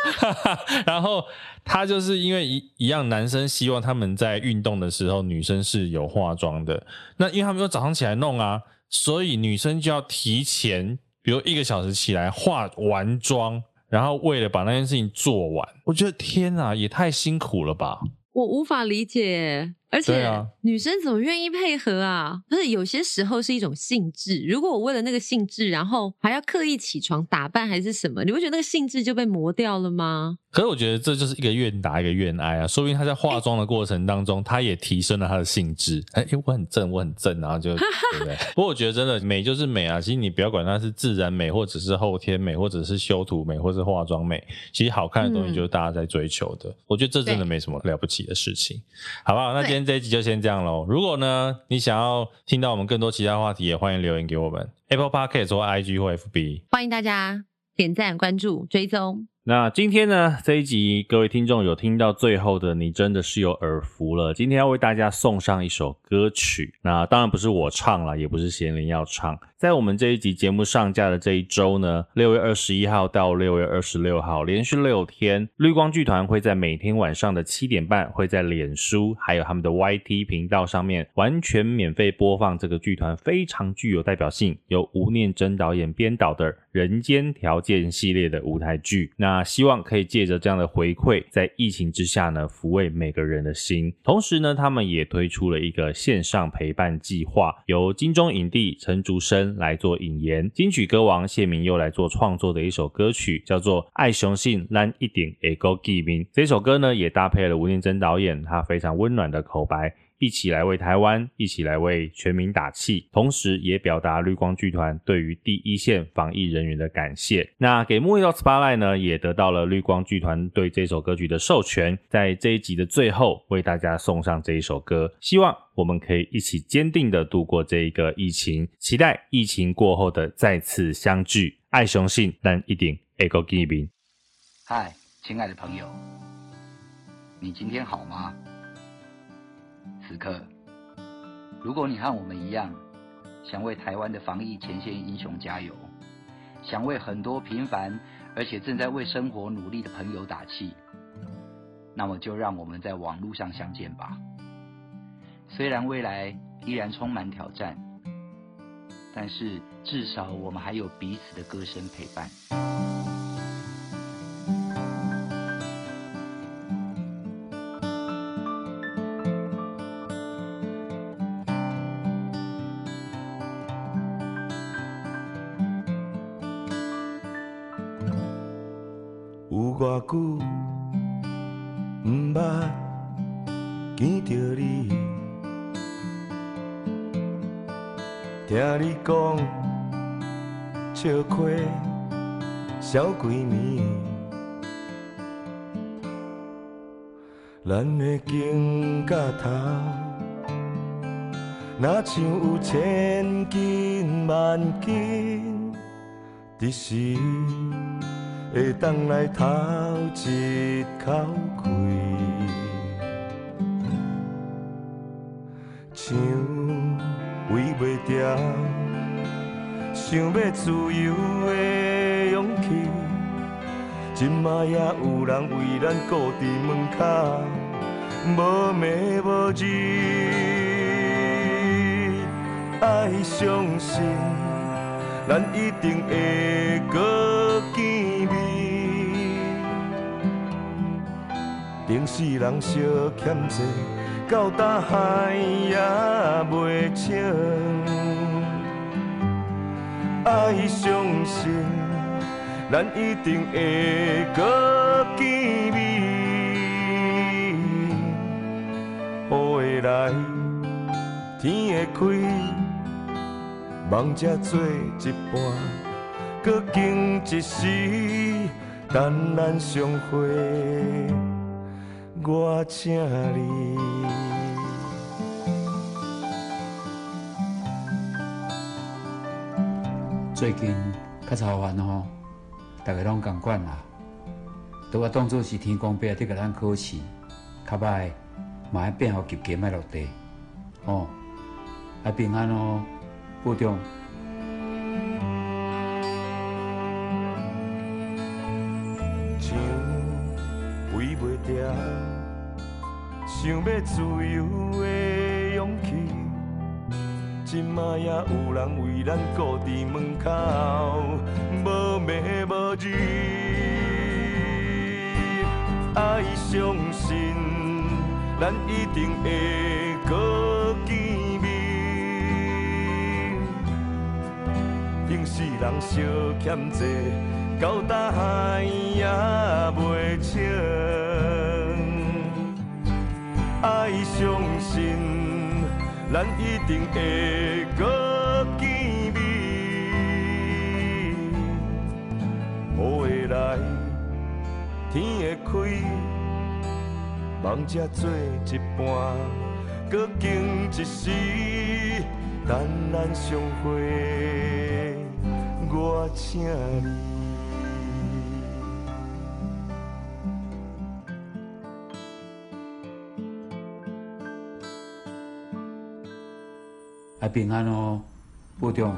然后他就是因为一一样，男生希望他们在运动的时候，女生是有化妆的。那因为他们要早上起来弄啊，所以女生就要提前，比如一个小时起来化完妆，然后为了把那件事情做完，我觉得天啊，也太辛苦了吧！我无法理解。而且女生怎么愿意配合啊？不是有些时候是一种兴致。如果我为了那个兴致，然后还要刻意起床打扮还是什么，你会觉得那个兴致就被磨掉了吗？可是我觉得这就是一个愿打一个愿挨啊。说不定她在化妆的过程当中，她也提升了她的兴致。哎，我很正，我很正，然后就 对不对？不过我觉得真的美就是美啊。其实你不要管它是自然美，或者是后天美，或者是修图美，或者是化妆美，其实好看的东西就是大家在追求的。我觉得这真的没什么了不起的事情，好不好？那今天这一集就先这样喽。如果呢，你想要听到我们更多其他话题，也欢迎留言给我们。Apple Podcast 或 IG 或 FB，欢迎大家点赞、关注、追踪。那今天呢，这一集各位听众有听到最后的，你真的是有耳福了。今天要为大家送上一首歌曲，那当然不是我唱了，也不是贤玲要唱。在我们这一集节目上架的这一周呢，六月二十一号到六月二十六号，连续六天，绿光剧团会在每天晚上的七点半，会在脸书还有他们的 YT 频道上面完全免费播放这个剧团非常具有代表性，由吴念真导演编导的《人间条件》系列的舞台剧。那那希望可以借着这样的回馈，在疫情之下呢，抚慰每个人的心。同时呢，他们也推出了一个线上陪伴计划，由金钟影帝陈竹生来做引言，金曲歌王谢明又来做创作的一首歌曲，叫做《爱雄信咱一定会搁见面》。这首歌呢，也搭配了吴念真导演他非常温暖的口白。一起来为台湾，一起来为全民打气，同时也表达绿光剧团对于第一线防疫人员的感谢。那给沐浴到 Spotlight 呢，也得到了绿光剧团对这首歌曲的授权，在这一集的最后为大家送上这一首歌。希望我们可以一起坚定的度过这一个疫情，期待疫情过后的再次相聚。爱雄信，但一定会搁见面。嗨，亲爱的朋友，你今天好吗？此刻，如果你和我们一样，想为台湾的防疫前线英雄加油，想为很多平凡而且正在为生活努力的朋友打气，那么就让我们在网络上相见吧。虽然未来依然充满挑战，但是至少我们还有彼此的歌声陪伴。小闺蜜，咱的情到头，若像有千金万金的时。会当来头一口气，想为袂掉，想要自由的，今嘛也有人为咱顾伫门口，无暝无日，爱相信，咱一定会搁见面。顶世人相欠债，到大海也袂清。爱相信，咱一定会搁见面。雨会来，天会开，梦才做一半，搁经一时，等咱相会。我请你。最近较操烦吼，大家拢共款啦，都话当作是天公伯在给咱考试，较歹嘛爱变好急急卖落地，哦，爱平安哦，保重。想要自由的勇气，今嘛也有人为咱顾伫门口，无暝无日，爱相信，咱一定会搁见面。顶世人相欠债，到大海也袂清。爱相信，咱一定会搁雨会来，天会开，梦才做一半，搁经一时，等咱相会，我请你。平安哦，保重。